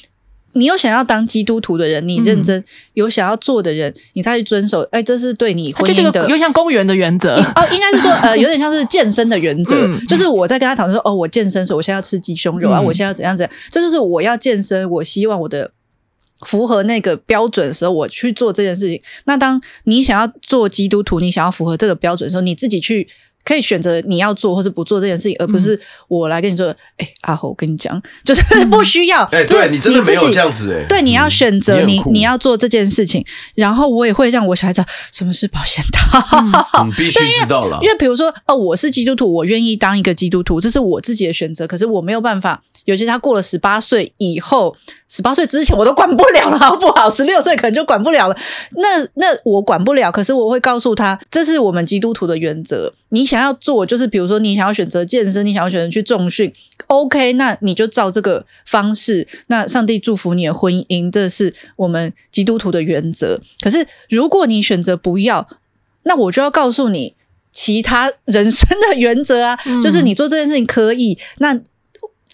你有想要当基督徒的人，你认真、嗯、有想要做的人，你再去遵守。哎，这是对你婚姻的，有点像公园的原则 哦，应该是说呃，有点像是健身的原则。嗯、就是我在跟他讨论说，哦，我健身，所以我现在要吃鸡胸肉、嗯、啊，我现在要怎样怎样，这就是我要健身，我希望我的。符合那个标准的时候，我去做这件事情。那当你想要做基督徒，你想要符合这个标准的时候，你自己去。可以选择你要做或是不做这件事情，而不是我来跟你说。哎、嗯，阿侯，我跟你讲，就是不需要。哎、嗯，对你真的没有这样子哎。对，你要选择你你，你要做这件事情，然后我也会让我小孩子什么是保险套，嗯、必须知道了。因为比如说，哦，我是基督徒，我愿意当一个基督徒，这是我自己的选择。可是我没有办法，尤其他过了十八岁以后，十八岁之前我都管不了了，好不好？十六岁可能就管不了了。那那我管不了，可是我会告诉他，这是我们基督徒的原则。你想要做，就是比如说你想要选择健身，你想要选择去重训，OK，那你就照这个方式。那上帝祝福你的婚姻，这是我们基督徒的原则。可是如果你选择不要，那我就要告诉你其他人生的原则啊，嗯、就是你做这件事情可以，那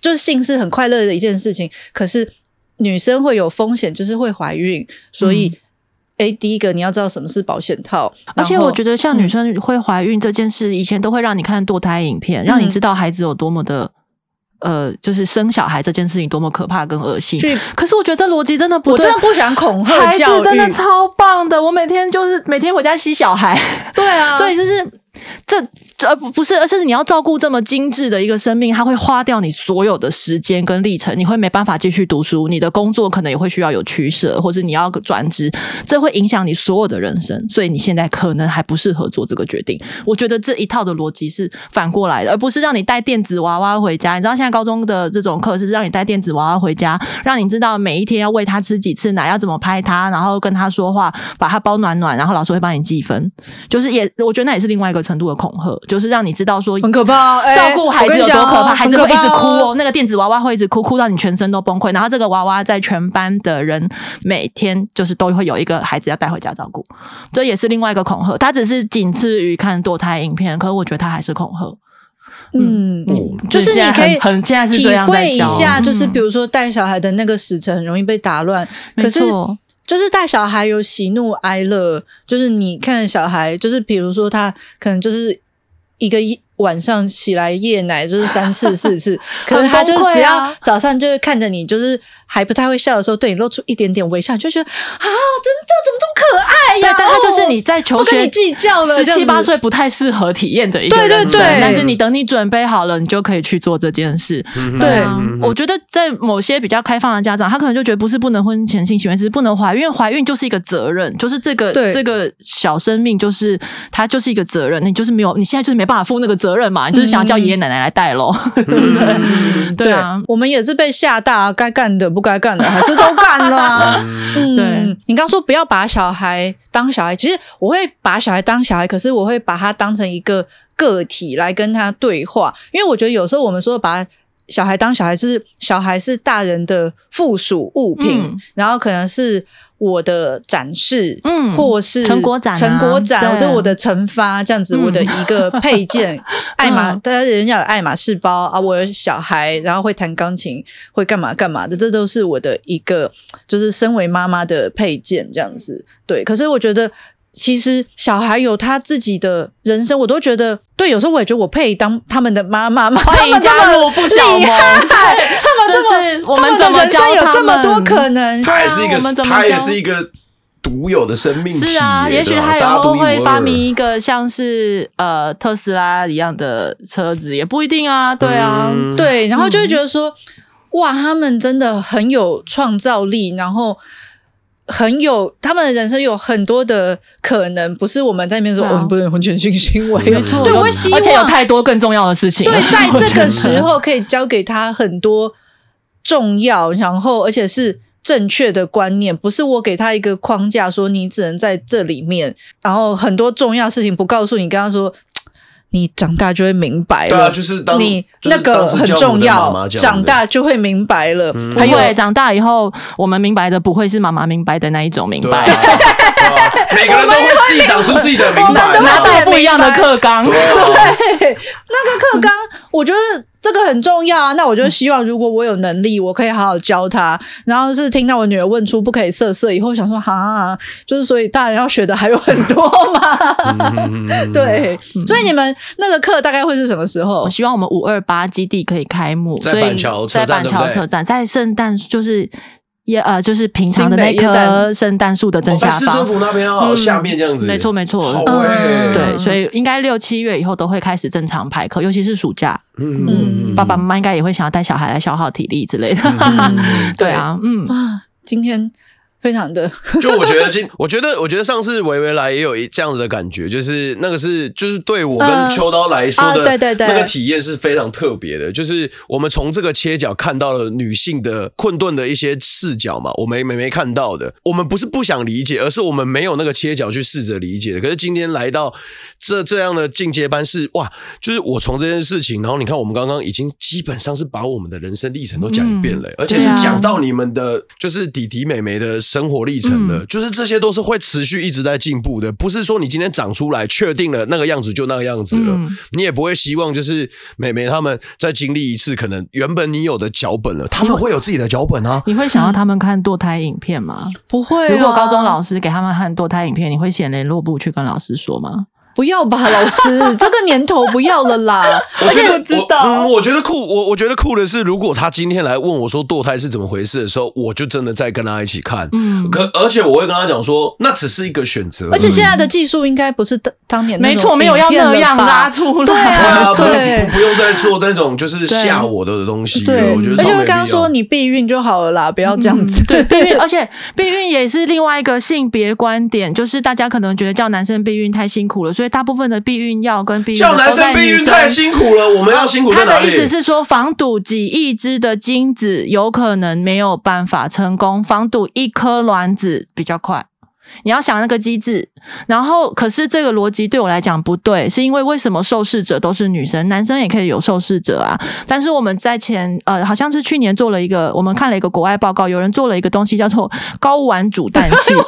就是性是很快乐的一件事情。可是女生会有风险，就是会怀孕，所以。嗯哎，第一个你要知道什么是保险套，而且我觉得像女生会怀孕这件事，以前都会让你看堕胎影片，嗯、让你知道孩子有多么的，呃，就是生小孩这件事情多么可怕跟恶心。可是我觉得这逻辑真的不对，我真的不喜欢恐吓孩子真的超棒的，我每天就是每天回家吸小孩。对啊，对，就是。这呃不不是，而是你要照顾这么精致的一个生命，它会花掉你所有的时间跟历程，你会没办法继续读书，你的工作可能也会需要有取舍，或是你要转职，这会影响你所有的人生。所以你现在可能还不适合做这个决定。我觉得这一套的逻辑是反过来的，而不是让你带电子娃娃回家。你知道现在高中的这种课是让你带电子娃娃回家，让你知道每一天要喂他吃几次奶，要怎么拍他，然后跟他说话，把他包暖暖，然后老师会帮你记分。就是也我觉得那也是另外一个程度的恐吓，就是让你知道说很可怕，照顾孩子有多可怕，孩子会一直哭哦，那个电子娃娃会一直哭，哭到你全身都崩溃。然后这个娃娃在全班的人每天就是都会有一个孩子要带回家照顾，这也是另外一个恐吓。他只是仅次于看堕胎影片，可是我觉得他还是恐吓。嗯，嗯，就是你可以很现在是体会一下，就是比如说带小孩的那个时辰很容易被打乱，可是。就是带小孩有喜怒哀乐，就是你看小孩，就是比如说他可能就是一个一。晚上起来夜奶就是三次四次，可是他就只要早上就会看着你，就是还不太会笑的时候，对你露出一点点微笑，就觉得啊，真的怎么这么可爱呀？但他就是你在求学，不跟你计较了，十七八岁不太适合体验的一个人生。对对对，但是你等你准备好了，你就可以去做这件事。对啊，我觉得在某些比较开放的家长，他可能就觉得不是不能婚前性行为，只是不能怀孕，怀孕就是一个责任，就是这个这个小生命就是他就是一个责任，你就是没有，你现在就是没办法负那个责任。嘛，就是想要叫爷爷奶奶来带喽。对啊，我们也是被吓大，该干的不该干的还是都干了。嗯，对，你刚说不要把小孩当小孩，其实我会把小孩当小孩，可是我会把他当成一个个体来跟他对话，因为我觉得有时候我们说把小孩当小孩，就是小孩是大人的附属物品，嗯、然后可能是。我的展示，嗯，或是成果展，成果展，或者我的成发这样子，我的一个配件，爱马，大家人家有爱马仕包啊，我有小孩，然后会弹钢琴，会干嘛干嘛的，这都是我的一个，就是身为妈妈的配件这样子。对，可是我觉得，其实小孩有他自己的人生，我都觉得，对，有时候我也觉得我配当他们的妈妈，欢迎加入不小盟。就是我们怎么教他们？有这么多可能，他还是一个，他也是一个独有的生命。是啊，也许他以后会发明一个像是呃特斯拉一样的车子，也不一定啊。对啊，嗯、对，然后就会觉得说，哇，他们真的很有创造力，然后。很有他们的人生有很多的可能，不是我们在那边说，我们不能婚前性行为，没错，对，我希望，而且有太多更重要的事情，对，在这个 时候可以教给他很多重要，然后而且是正确的观念，不是我给他一个框架说你只能在这里面，然后很多重要事情不告诉你，跟他说。你长大就会明白了，对啊，就是当你那个很重要，妈妈长大就会明白了。嗯、还有长大以后，我们明白的不会是妈妈明白的那一种明白。每个人都会自己长出自己的明白，拿到不一样的课纲。对，那个课纲，我觉得。这个很重要啊！那我就希望，如果我有能力，我可以好好教他。然后是听到我女儿问出不可以色色以后，想说哈，就是所以大人要学的还有很多嘛。对，所以你们那个课大概会是什么时候？我希望我们五二八基地可以开幕，在板桥车站，在板桥车站，在圣诞就是。也呃，就是平常的那棵圣诞树的正下方，市政府那边哦，下面这样子，没错没错，对，所以应该六七月以后都会开始正常排课，尤其是暑假，嗯，爸爸妈妈应该也会想要带小孩来消耗体力之类的，对啊，嗯。啊，今天。非常的，就我觉得今，我觉得，我觉得上次维维来也有一这样子的感觉，就是那个是，就是对我跟秋刀来说的，对对对，那个体验是非常特别的，就是我们从这个切角看到了女性的困顿的一些视角嘛，我们没没看到的，我们不是不想理解，而是我们没有那个切角去试着理解。可是今天来到这这样的进阶班是哇，就是我从这件事情，然后你看我们刚刚已经基本上是把我们的人生历程都讲一遍了，而且是讲到你们的，就是弟弟妹妹的。生活历程的，嗯、就是这些都是会持续一直在进步的，不是说你今天长出来确定了那个样子就那个样子了，嗯、你也不会希望就是美眉他们再经历一次可能原本你有的脚本了，他们会有自己的脚本啊。你会想要他们看堕胎影片吗？嗯、不会、啊。如果高中老师给他们看堕胎影片，你会写联络簿去跟老师说吗？不要吧，老师，这个年头不要了啦。我觉得我知道，嗯，我觉得酷，我我觉得酷的是，如果他今天来问我说堕胎是怎么回事的时候，我就真的在跟他一起看。嗯，可而且我会跟他讲说，那只是一个选择。而且现在的技术应该不是当当年没错，没有要那样拉出来，对啊，对，不不用再做那种就是吓我的东西。对，我觉得。而且刚刚说你避孕就好了啦，不要这样子。对，避孕，而且避孕也是另外一个性别观点，就是大家可能觉得叫男生避孕太辛苦了，所以大部分的避孕。孕药跟避孕叫男生避孕太辛苦了，我们要辛苦在哪里？他的意思是说，防堵几亿只的精子有可能没有办法成功，防堵一颗卵子比较快。你要想那个机制，然后可是这个逻辑对我来讲不对，是因为为什么受试者都是女生，男生也可以有受试者啊？但是我们在前呃，好像是去年做了一个，我们看了一个国外报告，有人做了一个东西叫做睾丸煮蛋器，我有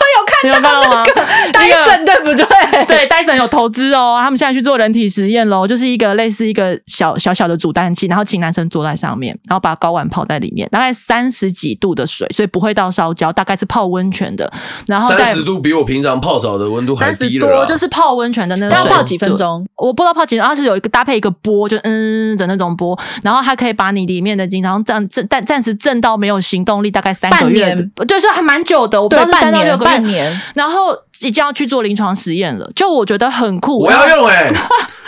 看到吗？戴森对不对？对，戴森有投资哦，他们现在去做人体实验喽，就是一个类似一个小小小的煮蛋器，然后请男生坐在上面，然后把睾丸泡在里面，大概三十几度的水，所以不会到烧焦，大概是泡温泉的，然后三十度比我平常泡澡的温度还低了，多就是泡温泉的那种水。要泡几分钟？我不知道泡几分钟，它是有一个搭配一个波，就嗯的那种波，然后它可以把你里面的精，然后暂暂暂暂时震到没有行动力，大概三个月，对，说还蛮久的，我不知道是三到六个月，半年，然后已经要去做临床实验了，就我觉得很酷，我要用哎、欸。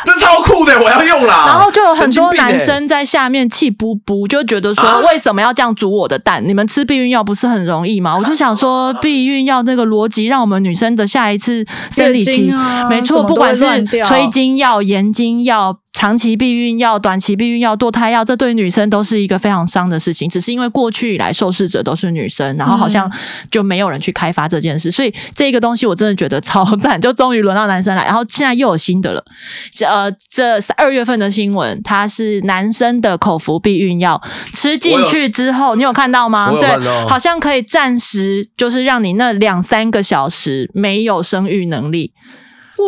这超酷的，我要用啦！然后就有很多男生在下面气不不，就觉得说为什么要这样煮我的蛋？你们吃避孕药不是很容易吗？我就想说，避孕药那个逻辑，让我们女生的下一次生理期，没错，不管是催经药、延经药。长期避孕药、短期避孕药、堕胎药，这对女生都是一个非常伤的事情。只是因为过去以来受试者都是女生，然后好像就没有人去开发这件事，所以这个东西我真的觉得超赞。就终于轮到男生来，然后现在又有新的了。呃，这二月份的新闻，它是男生的口服避孕药，吃进去之后，有你有看到吗？对，好像可以暂时就是让你那两三个小时没有生育能力。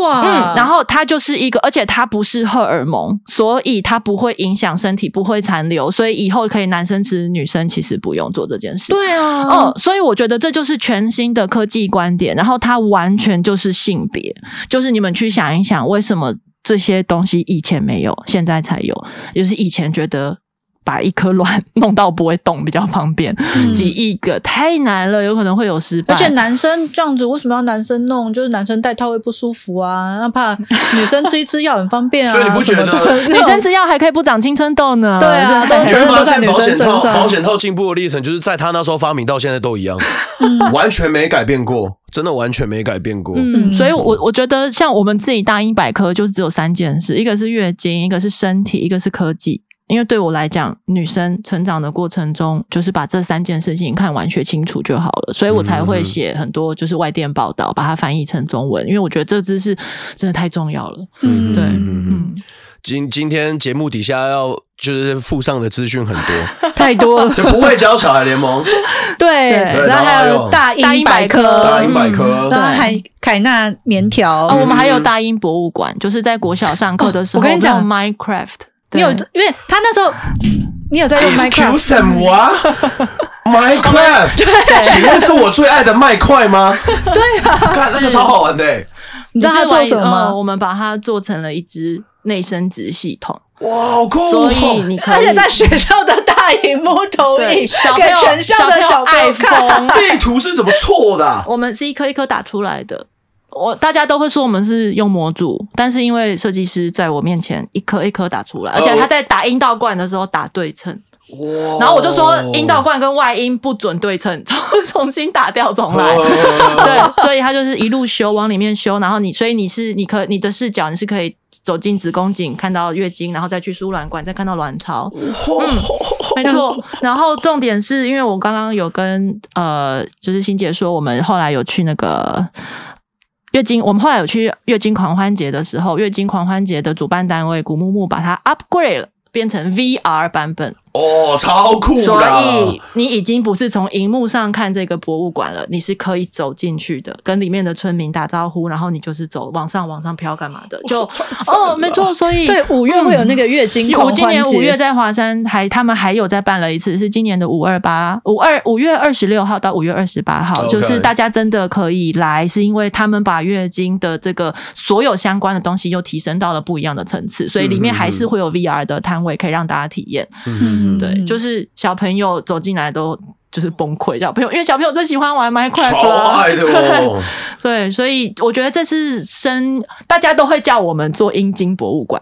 哇，嗯，然后它就是一个，而且它不是荷尔蒙，所以它不会影响身体，不会残留，所以以后可以男生吃，女生其实不用做这件事。对啊，嗯，所以我觉得这就是全新的科技观点，然后它完全就是性别，就是你们去想一想，为什么这些东西以前没有，现在才有，就是以前觉得。把一颗卵弄到不会动比较方便，几亿个太难了，有可能会有失败。而且男生这样子为什么要男生弄？就是男生戴套会不舒服啊，那怕女生吃一吃药很方便啊。所以你不觉得 女生吃药还可以不长青春痘呢？对啊，都你会发现保险套保险套进步的历程，就是在他那时候发明到现在都一样，完全没改变过，真的完全没改变过。嗯，所以我我觉得像我们自己大英百科就是只有三件事，一个是月经，一个是身体，一个是科技。因为对我来讲，女生成长的过程中，就是把这三件事情看完学清楚就好了，所以我才会写很多就是外电报道，把它翻译成中文。因为我觉得这知识真的太重要了。嗯，对，嗯。今今天节目底下要就是附上的资讯很多，太多了，就不会教小孩联盟。对，然后还有大英百科，大英百科，然后还凯纳棉条。哦，我们还有大英博物馆，就是在国小上课的时候，我跟你讲，Minecraft。你有，因为他那时候，你有在用 Minecraft 什么？Minecraft，对，请问是我最爱的麦块吗？对啊，看那个超好玩的。你知道他做什么吗？我们把它做成了一只内生殖系统。哇，好酷！所以你可以，而且在学校的大荧幕投影，给全校的小朋友看。地图是怎么错的？我们是一颗一颗打出来的。我大家都会说我们是用模组，但是因为设计师在我面前一颗一颗打出来，而且他在打阴道罐的时候打对称，哇然后我就说阴道罐跟外阴不准对称，重重新打掉重来，哇 对，所以他就是一路修往里面修，然后你所以你是你可你的视角你是可以走进子宫颈看到月经，然后再去输卵管再看到卵巢，哇嗯，没错。然后重点是因为我刚刚有跟呃就是欣姐说，我们后来有去那个。月经，我们后来有去月经狂欢节的时候，月经狂欢节的主办单位古木木把它 upgrade 了，变成 VR 版本。哦，超酷！所以你已经不是从荧幕上看这个博物馆了，你是可以走进去的，跟里面的村民打招呼，然后你就是走往上往上飘干嘛的？就哦，没错。所以对，五月会有那个月经狂欢节。今年五月在华山还他们还有再办了一次，是今年的五二八五二五月二十六号到五月二十八号，就是大家真的可以来，是因为他们把月经的这个所有相关的东西又提升到了不一样的层次，所以里面还是会有 VR 的摊位可以让大家体验。嗯。嗯，对，就是小朋友走进来都就是崩溃，小朋友因为小朋友最喜欢玩 Minecraft，超爱的哦。对，所以我觉得这是生，大家都会叫我们做阴茎博物馆。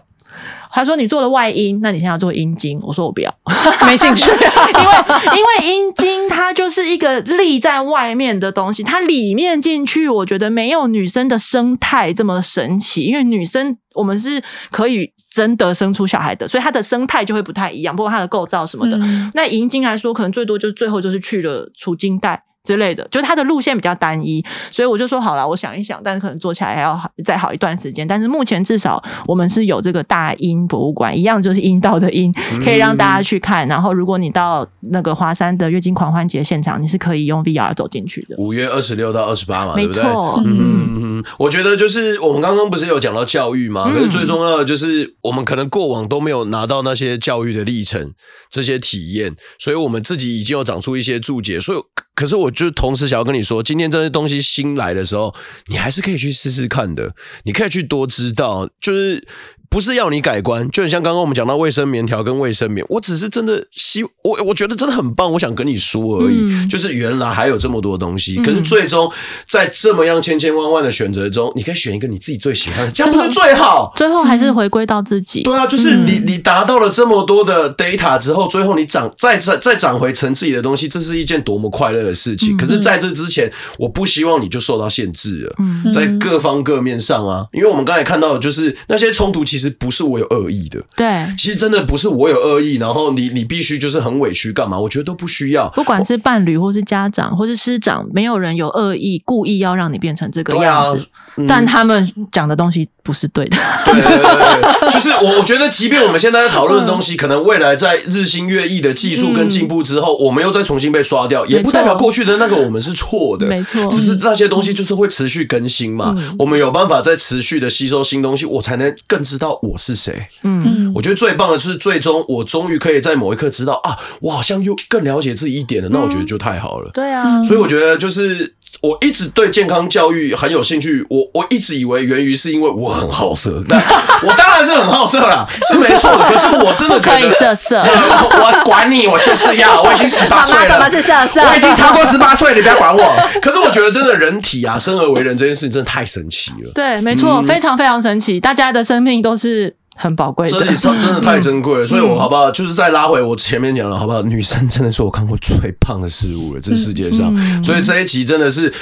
他说：“你做了外阴，那你现在要做阴茎？”我说：“我不要，没兴趣。因为因为阴茎它就是一个立在外面的东西，它里面进去，我觉得没有女生的生态这么神奇。因为女生我们是可以真的生出小孩的，所以它的生态就会不太一样，包括它的构造什么的。嗯、那阴茎来说，可能最多就是最后就是去了储精带。”之类的，就是它的路线比较单一，所以我就说好了，我想一想，但是可能做起来还要好再好一段时间。但是目前至少我们是有这个大阴博物馆，一样就是阴道的阴，可以让大家去看。然后如果你到那个华山的月经狂欢节现场，你是可以用 VR 走进去的。五月二十六到二十八嘛，没错。对不对？嗯嗯嗯，我觉得就是我们刚刚不是有讲到教育嘛，可是最重要的就是我们可能过往都没有拿到那些教育的历程，这些体验，所以我们自己已经有长出一些注解，所以。可是，我就同时想要跟你说，今天这些东西新来的时候，你还是可以去试试看的，你可以去多知道，就是。不是要你改观，就很像刚刚我们讲到卫生棉条跟卫生棉，我只是真的希我我觉得真的很棒，我想跟你说而已，嗯、就是原来还有这么多东西，嗯、可是最终在这么样千千万万的选择中，你可以选一个你自己最喜欢的，这样不是最好？最后还是回归到自己。对啊，就是你你达到了这么多的 data 之后，最后你长再再再长回成自己的东西，这是一件多么快乐的事情。嗯、可是在这之前，我不希望你就受到限制了，嗯、在各方各面上啊，因为我们刚才看到的就是那些冲突，其实。不是我有恶意的，对，其实真的不是我有恶意，然后你你必须就是很委屈干嘛？我觉得都不需要，不管是伴侣或是家长或是师长，没有人有恶意，故意要让你变成这个样子。但他们讲的东西不是对的，对对对，就是我我觉得，即便我们现在在讨论的东西，可能未来在日新月异的技术跟进步之后，我们又再重新被刷掉，也不代表过去的那个我们是错的，没错，只是那些东西就是会持续更新嘛，我们有办法再持续的吸收新东西，我才能更知道我是谁。嗯，我觉得最棒的是最终我终于可以在某一刻知道啊，我好像又更了解自己一点了，那我觉得就太好了。对啊，所以我觉得就是。我一直对健康教育很有兴趣，我我一直以为源于是因为我很好色，但我当然是很好色啦，是没错的。可是我真的觉得可以色色，我管你，我就是要，我已经十八岁了，妈妈是色色，我已经超过十八岁，你不要管我。可是我觉得真的人体啊，生而为人这件事情真的太神奇了。对，没错，嗯、非常非常神奇，大家的生命都是。很宝贵，真的真的 太珍贵了，嗯、所以我好不好？就是再拉回我前面讲了，好不好？女生真的是我看过最胖的事物了，这世界上，嗯、所以这一集真的是。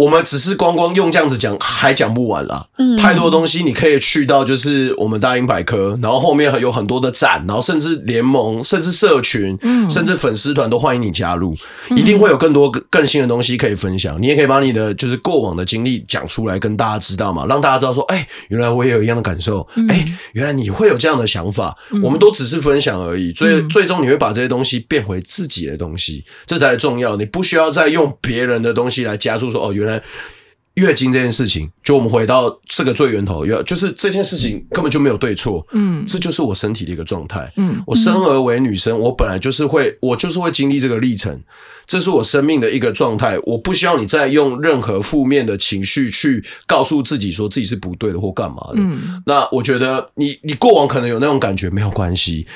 我们只是光光用这样子讲还讲不完啦，嗯，太多东西你可以去到就是我们大英百科，然后后面还有很多的展，然后甚至联盟，甚至社群，嗯，甚至粉丝团都欢迎你加入，一定会有更多更新的东西可以分享。你也可以把你的就是过往的经历讲出来跟大家知道嘛，让大家知道说，哎，原来我也有一样的感受，哎，原来你会有这样的想法，我们都只是分享而已，最最终你会把这些东西变回自己的东西，这才重要。你不需要再用别人的东西来加注说，哦，原来。月经这件事情，就我们回到这个最源头，要就是这件事情根本就没有对错，嗯，这就是我身体的一个状态，嗯，我生而为女生，我本来就是会，我就是会经历这个历程，这是我生命的一个状态，我不需要你再用任何负面的情绪去告诉自己说自己是不对的或干嘛的，嗯，那我觉得你你过往可能有那种感觉，没有关系。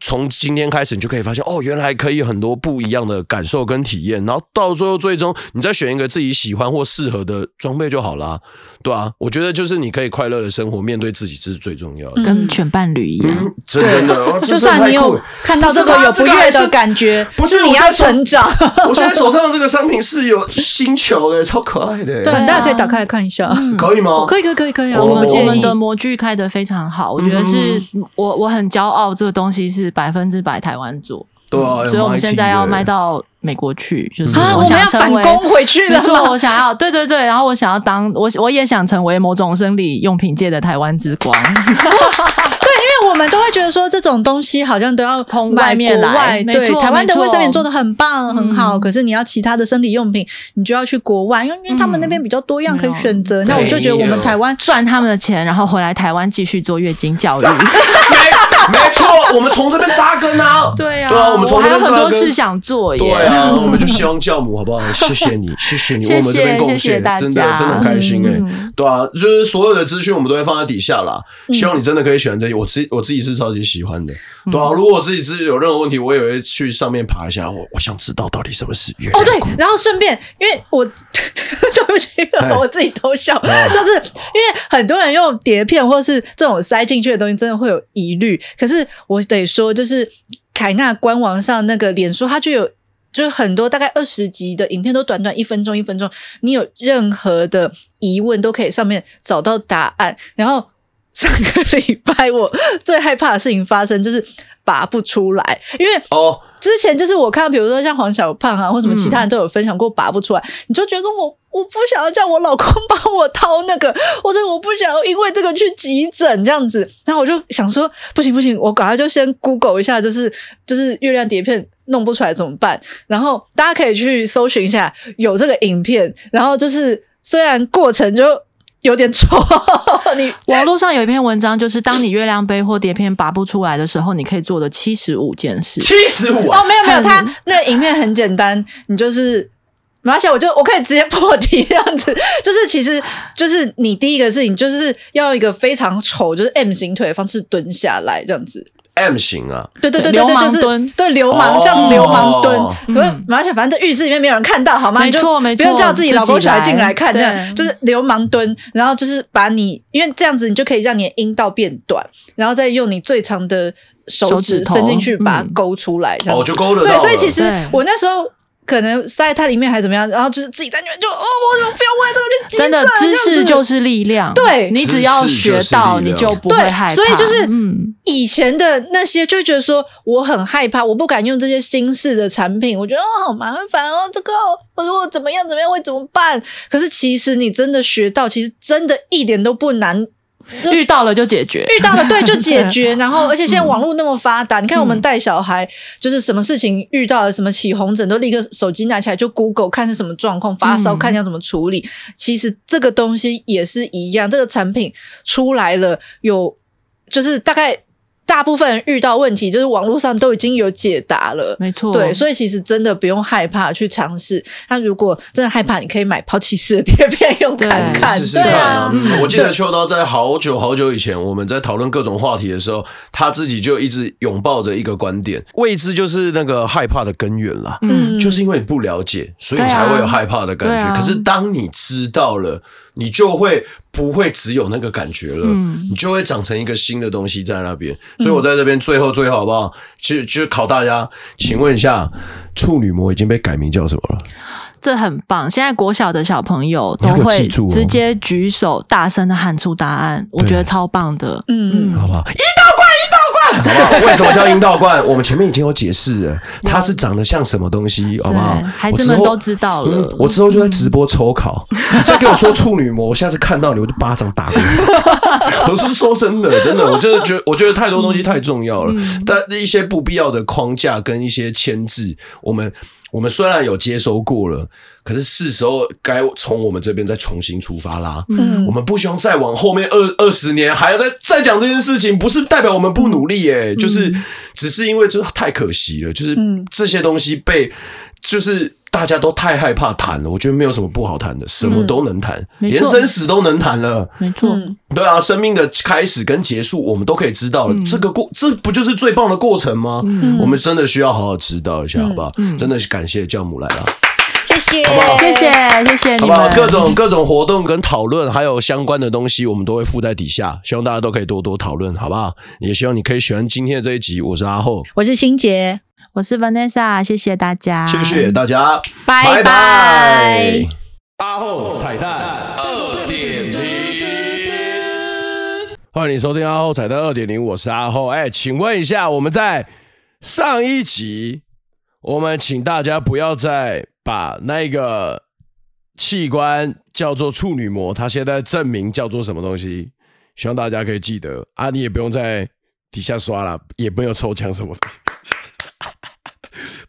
从今天开始，你就可以发现，哦，原来可以有很多不一样的感受跟体验，然后到最后最终，你再选一个自己喜欢或适合的装备就好啦，对啊，我觉得就是你可以快乐的生活，面对自己，这是最重要的，跟选伴侣一样，嗯、真的，就算你有看到这个有不悦的感觉，不是你要成长。我现在手上的这个商品是有星球的，超可爱的，对，大家可以打开来看一下，可以吗？可以，可以，可以，可以啊。我们我们的模具开的非常好，我觉得是我我很骄傲，这个东西是。百分之百台湾做，对啊，所以我们现在要卖到美国去，就是我想要反攻回去了。没错，我想要，对对对，然后我想要当我，我也想成为某种生理用品界的台湾之光。都会觉得说，这种东西好像都要从外面来，对，台湾的卫生棉做的很棒很好，可是你要其他的生理用品，你就要去国外，因为因为他们那边比较多样可以选择。那我就觉得我们台湾赚他们的钱，然后回来台湾继续做月经教育。没错，我们从这边扎根啊！对呀，对啊，我们从这边扎根。很多事想做耶。对啊，我们就希望教母好不好？谢谢你，谢谢你为我们这边贡献，真的真的很开心哎。对啊，就是所有的资讯我们都会放在底下啦。希望你真的可以选择，我自我自己是超级喜欢的。对啊，如果我自己自己有任何问题，我也会去上面爬一下。我我想知道到底什么是月亮。哦，对，然后顺便，因为我 对不起，我自己偷笑，就是因为很多人用碟片或是这种塞进去的东西，真的会有疑虑。可是我得说，就是凯纳官网上那个脸书，它就有就是很多大概二十集的影片，都短短一分钟一分钟。你有任何的疑问，都可以上面找到答案。然后上个礼拜我最害怕的事情发生，就是拔不出来，因为哦。之前就是我看到，比如说像黄小胖啊，或什么其他人都有分享过拔不出来，嗯、你就觉得我我不想要叫我老公帮我掏那个，或者我不想要因为这个去急诊这样子。然后我就想说，不行不行，我赶快就先 Google 一下，就是就是月亮碟片弄不出来怎么办？然后大家可以去搜寻一下有这个影片，然后就是虽然过程就。有点丑。你网络上有一篇文章，就是当你月亮杯或碟片拔不出来的时候，你可以做的七十五件事。七十五哦，没有没有，它那影片很简单，你就是，而且我就我可以直接破题这样子，就是其实就是你第一个事情就是要用一个非常丑，就是 M 型腿的方式蹲下来这样子。M 型啊，对对对对对，就是对流氓像流氓蹲，可是而且反正在浴室里面没有人看到，好吗？没错没错，不用叫自己老公小孩进来看，这样就是流氓蹲，然后就是把你，因为这样子你就可以让你的阴道变短，然后再用你最长的手指伸进去把它勾出来，这样哦就勾了。对，所以其实我那时候。可能塞在它里面还是怎么样，然后就是自己在里面就哦，我怎么不要为这个去急诊。真的知识就是力量，对，你只要学到，你就不会害怕。所以就是，嗯，以前的那些就觉得说我很害怕，我不敢用这些新式的产品，我觉得哦好麻烦哦，这个我如果怎么样怎么样会怎么办？可是其实你真的学到，其实真的一点都不难。遇到了就解决，遇到了对就解决。然后，而且现在网络那么发达，嗯、你看我们带小孩，就是什么事情遇到了什么起红疹，都立刻手机拿起来就 Google 看是什么状况，发烧看要怎么处理。嗯、其实这个东西也是一样，这个产品出来了有，就是大概。大部分人遇到问题，就是网络上都已经有解答了。没错，对，所以其实真的不用害怕去尝试。那如果真的害怕，你可以买抛弃式的贴片用看看。试试看啊！我记得秋刀在好久好久以前，我们在讨论各种话题的时候，他自己就一直拥抱着一个观点：未知就是那个害怕的根源啦。嗯，就是因为你不了解，所以才会有害怕的感觉。可是当你知道了，你就会不会只有那个感觉了，嗯、你就会长成一个新的东西在那边。所以我在这边最后最后好不好？其实就是考大家，请问一下，处女膜已经被改名叫什么了？这很棒！现在国小的小朋友都会直接举手，大声的喊出答案，我觉得超棒的。嗯嗯，好不好？好不好？为什么叫阴道冠？我们前面已经有解释了，它是长得像什么东西，好不好？孩子们都知道了。我之后就在直播抽考，你再给我说处女膜，我下次看到你我就巴掌打过你。我是说真的，真的，我就是觉得，我觉得太多东西太重要了，但一些不必要的框架跟一些牵制，我们。我们虽然有接收过了，可是是时候该从我们这边再重新出发啦。嗯，我们不希望再往后面二二十年还要再再讲这件事情，不是代表我们不努力耶，嗯、就是只是因为这太可惜了，就是这些东西被就是。大家都太害怕谈了，我觉得没有什么不好谈的，什么都能谈，嗯、连生死都能谈了。没错，对啊，生命的开始跟结束，我们都可以知道了。嗯、这个过，这不就是最棒的过程吗？嗯、我们真的需要好好知道一下，好不好？嗯、真的是感谢教母来了，谢谢，好不好？谢谢，谢谢你们。好不好？各种各种活动跟讨论，还有相关的东西，我们都会附在底下，希望大家都可以多多讨论，好不好？也希望你可以喜欢今天的这一集。我是阿厚，我是欣洁。我是 Vanessa，谢谢大家，谢谢大家，拜拜。阿后彩蛋二点零，欢迎收听阿后彩蛋二点零，我是阿后。哎，请问一下，我们在上一集，我们请大家不要再把那个器官叫做处女膜，它现在证明叫做什么东西？希望大家可以记得啊，你也不用在底下刷了，也没有抽奖什么的。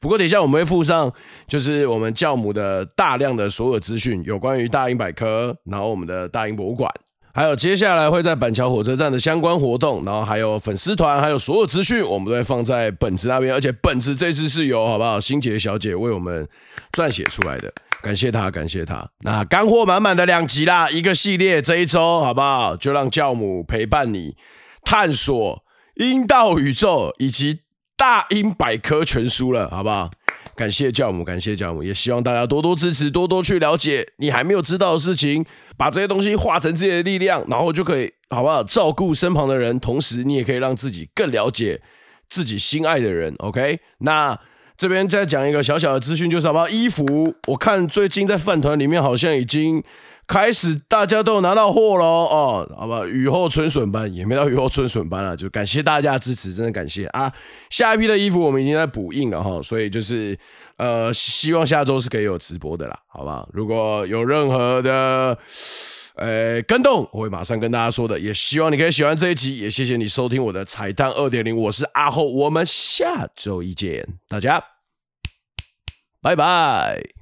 不过等一下我们会附上，就是我们教母的大量的所有资讯，有关于大英百科，然后我们的大英博物馆，还有接下来会在板桥火车站的相关活动，然后还有粉丝团，还有所有资讯，我们都会放在本子那边。而且本子这次是由好不好，欣洁小姐为我们撰写出来的，感谢她，感谢她。那干货满满的两集啦，一个系列，这一周好不好？就让教母陪伴你探索阴道宇宙以及。大英百科全书了，好不好？感谢教母，感谢教母，也希望大家多多支持，多多去了解你还没有知道的事情，把这些东西化成自己的力量，然后就可以，好不好？照顾身旁的人，同时你也可以让自己更了解自己心爱的人。OK，那这边再讲一个小小的资讯，就是好不好？衣服，我看最近在饭团里面好像已经。开始大家都拿到货喽哦，好吧，雨后春笋般也没到雨后春笋般了，就感谢大家的支持，真的感谢啊！下一批的衣服我们已经在补印了哈，所以就是呃，希望下周是可以有直播的啦，好吧？如果有任何的呃跟动，我会马上跟大家说的。也希望你可以喜欢这一集，也谢谢你收听我的彩蛋二点零，我是阿厚，我们下周一见，大家拜拜。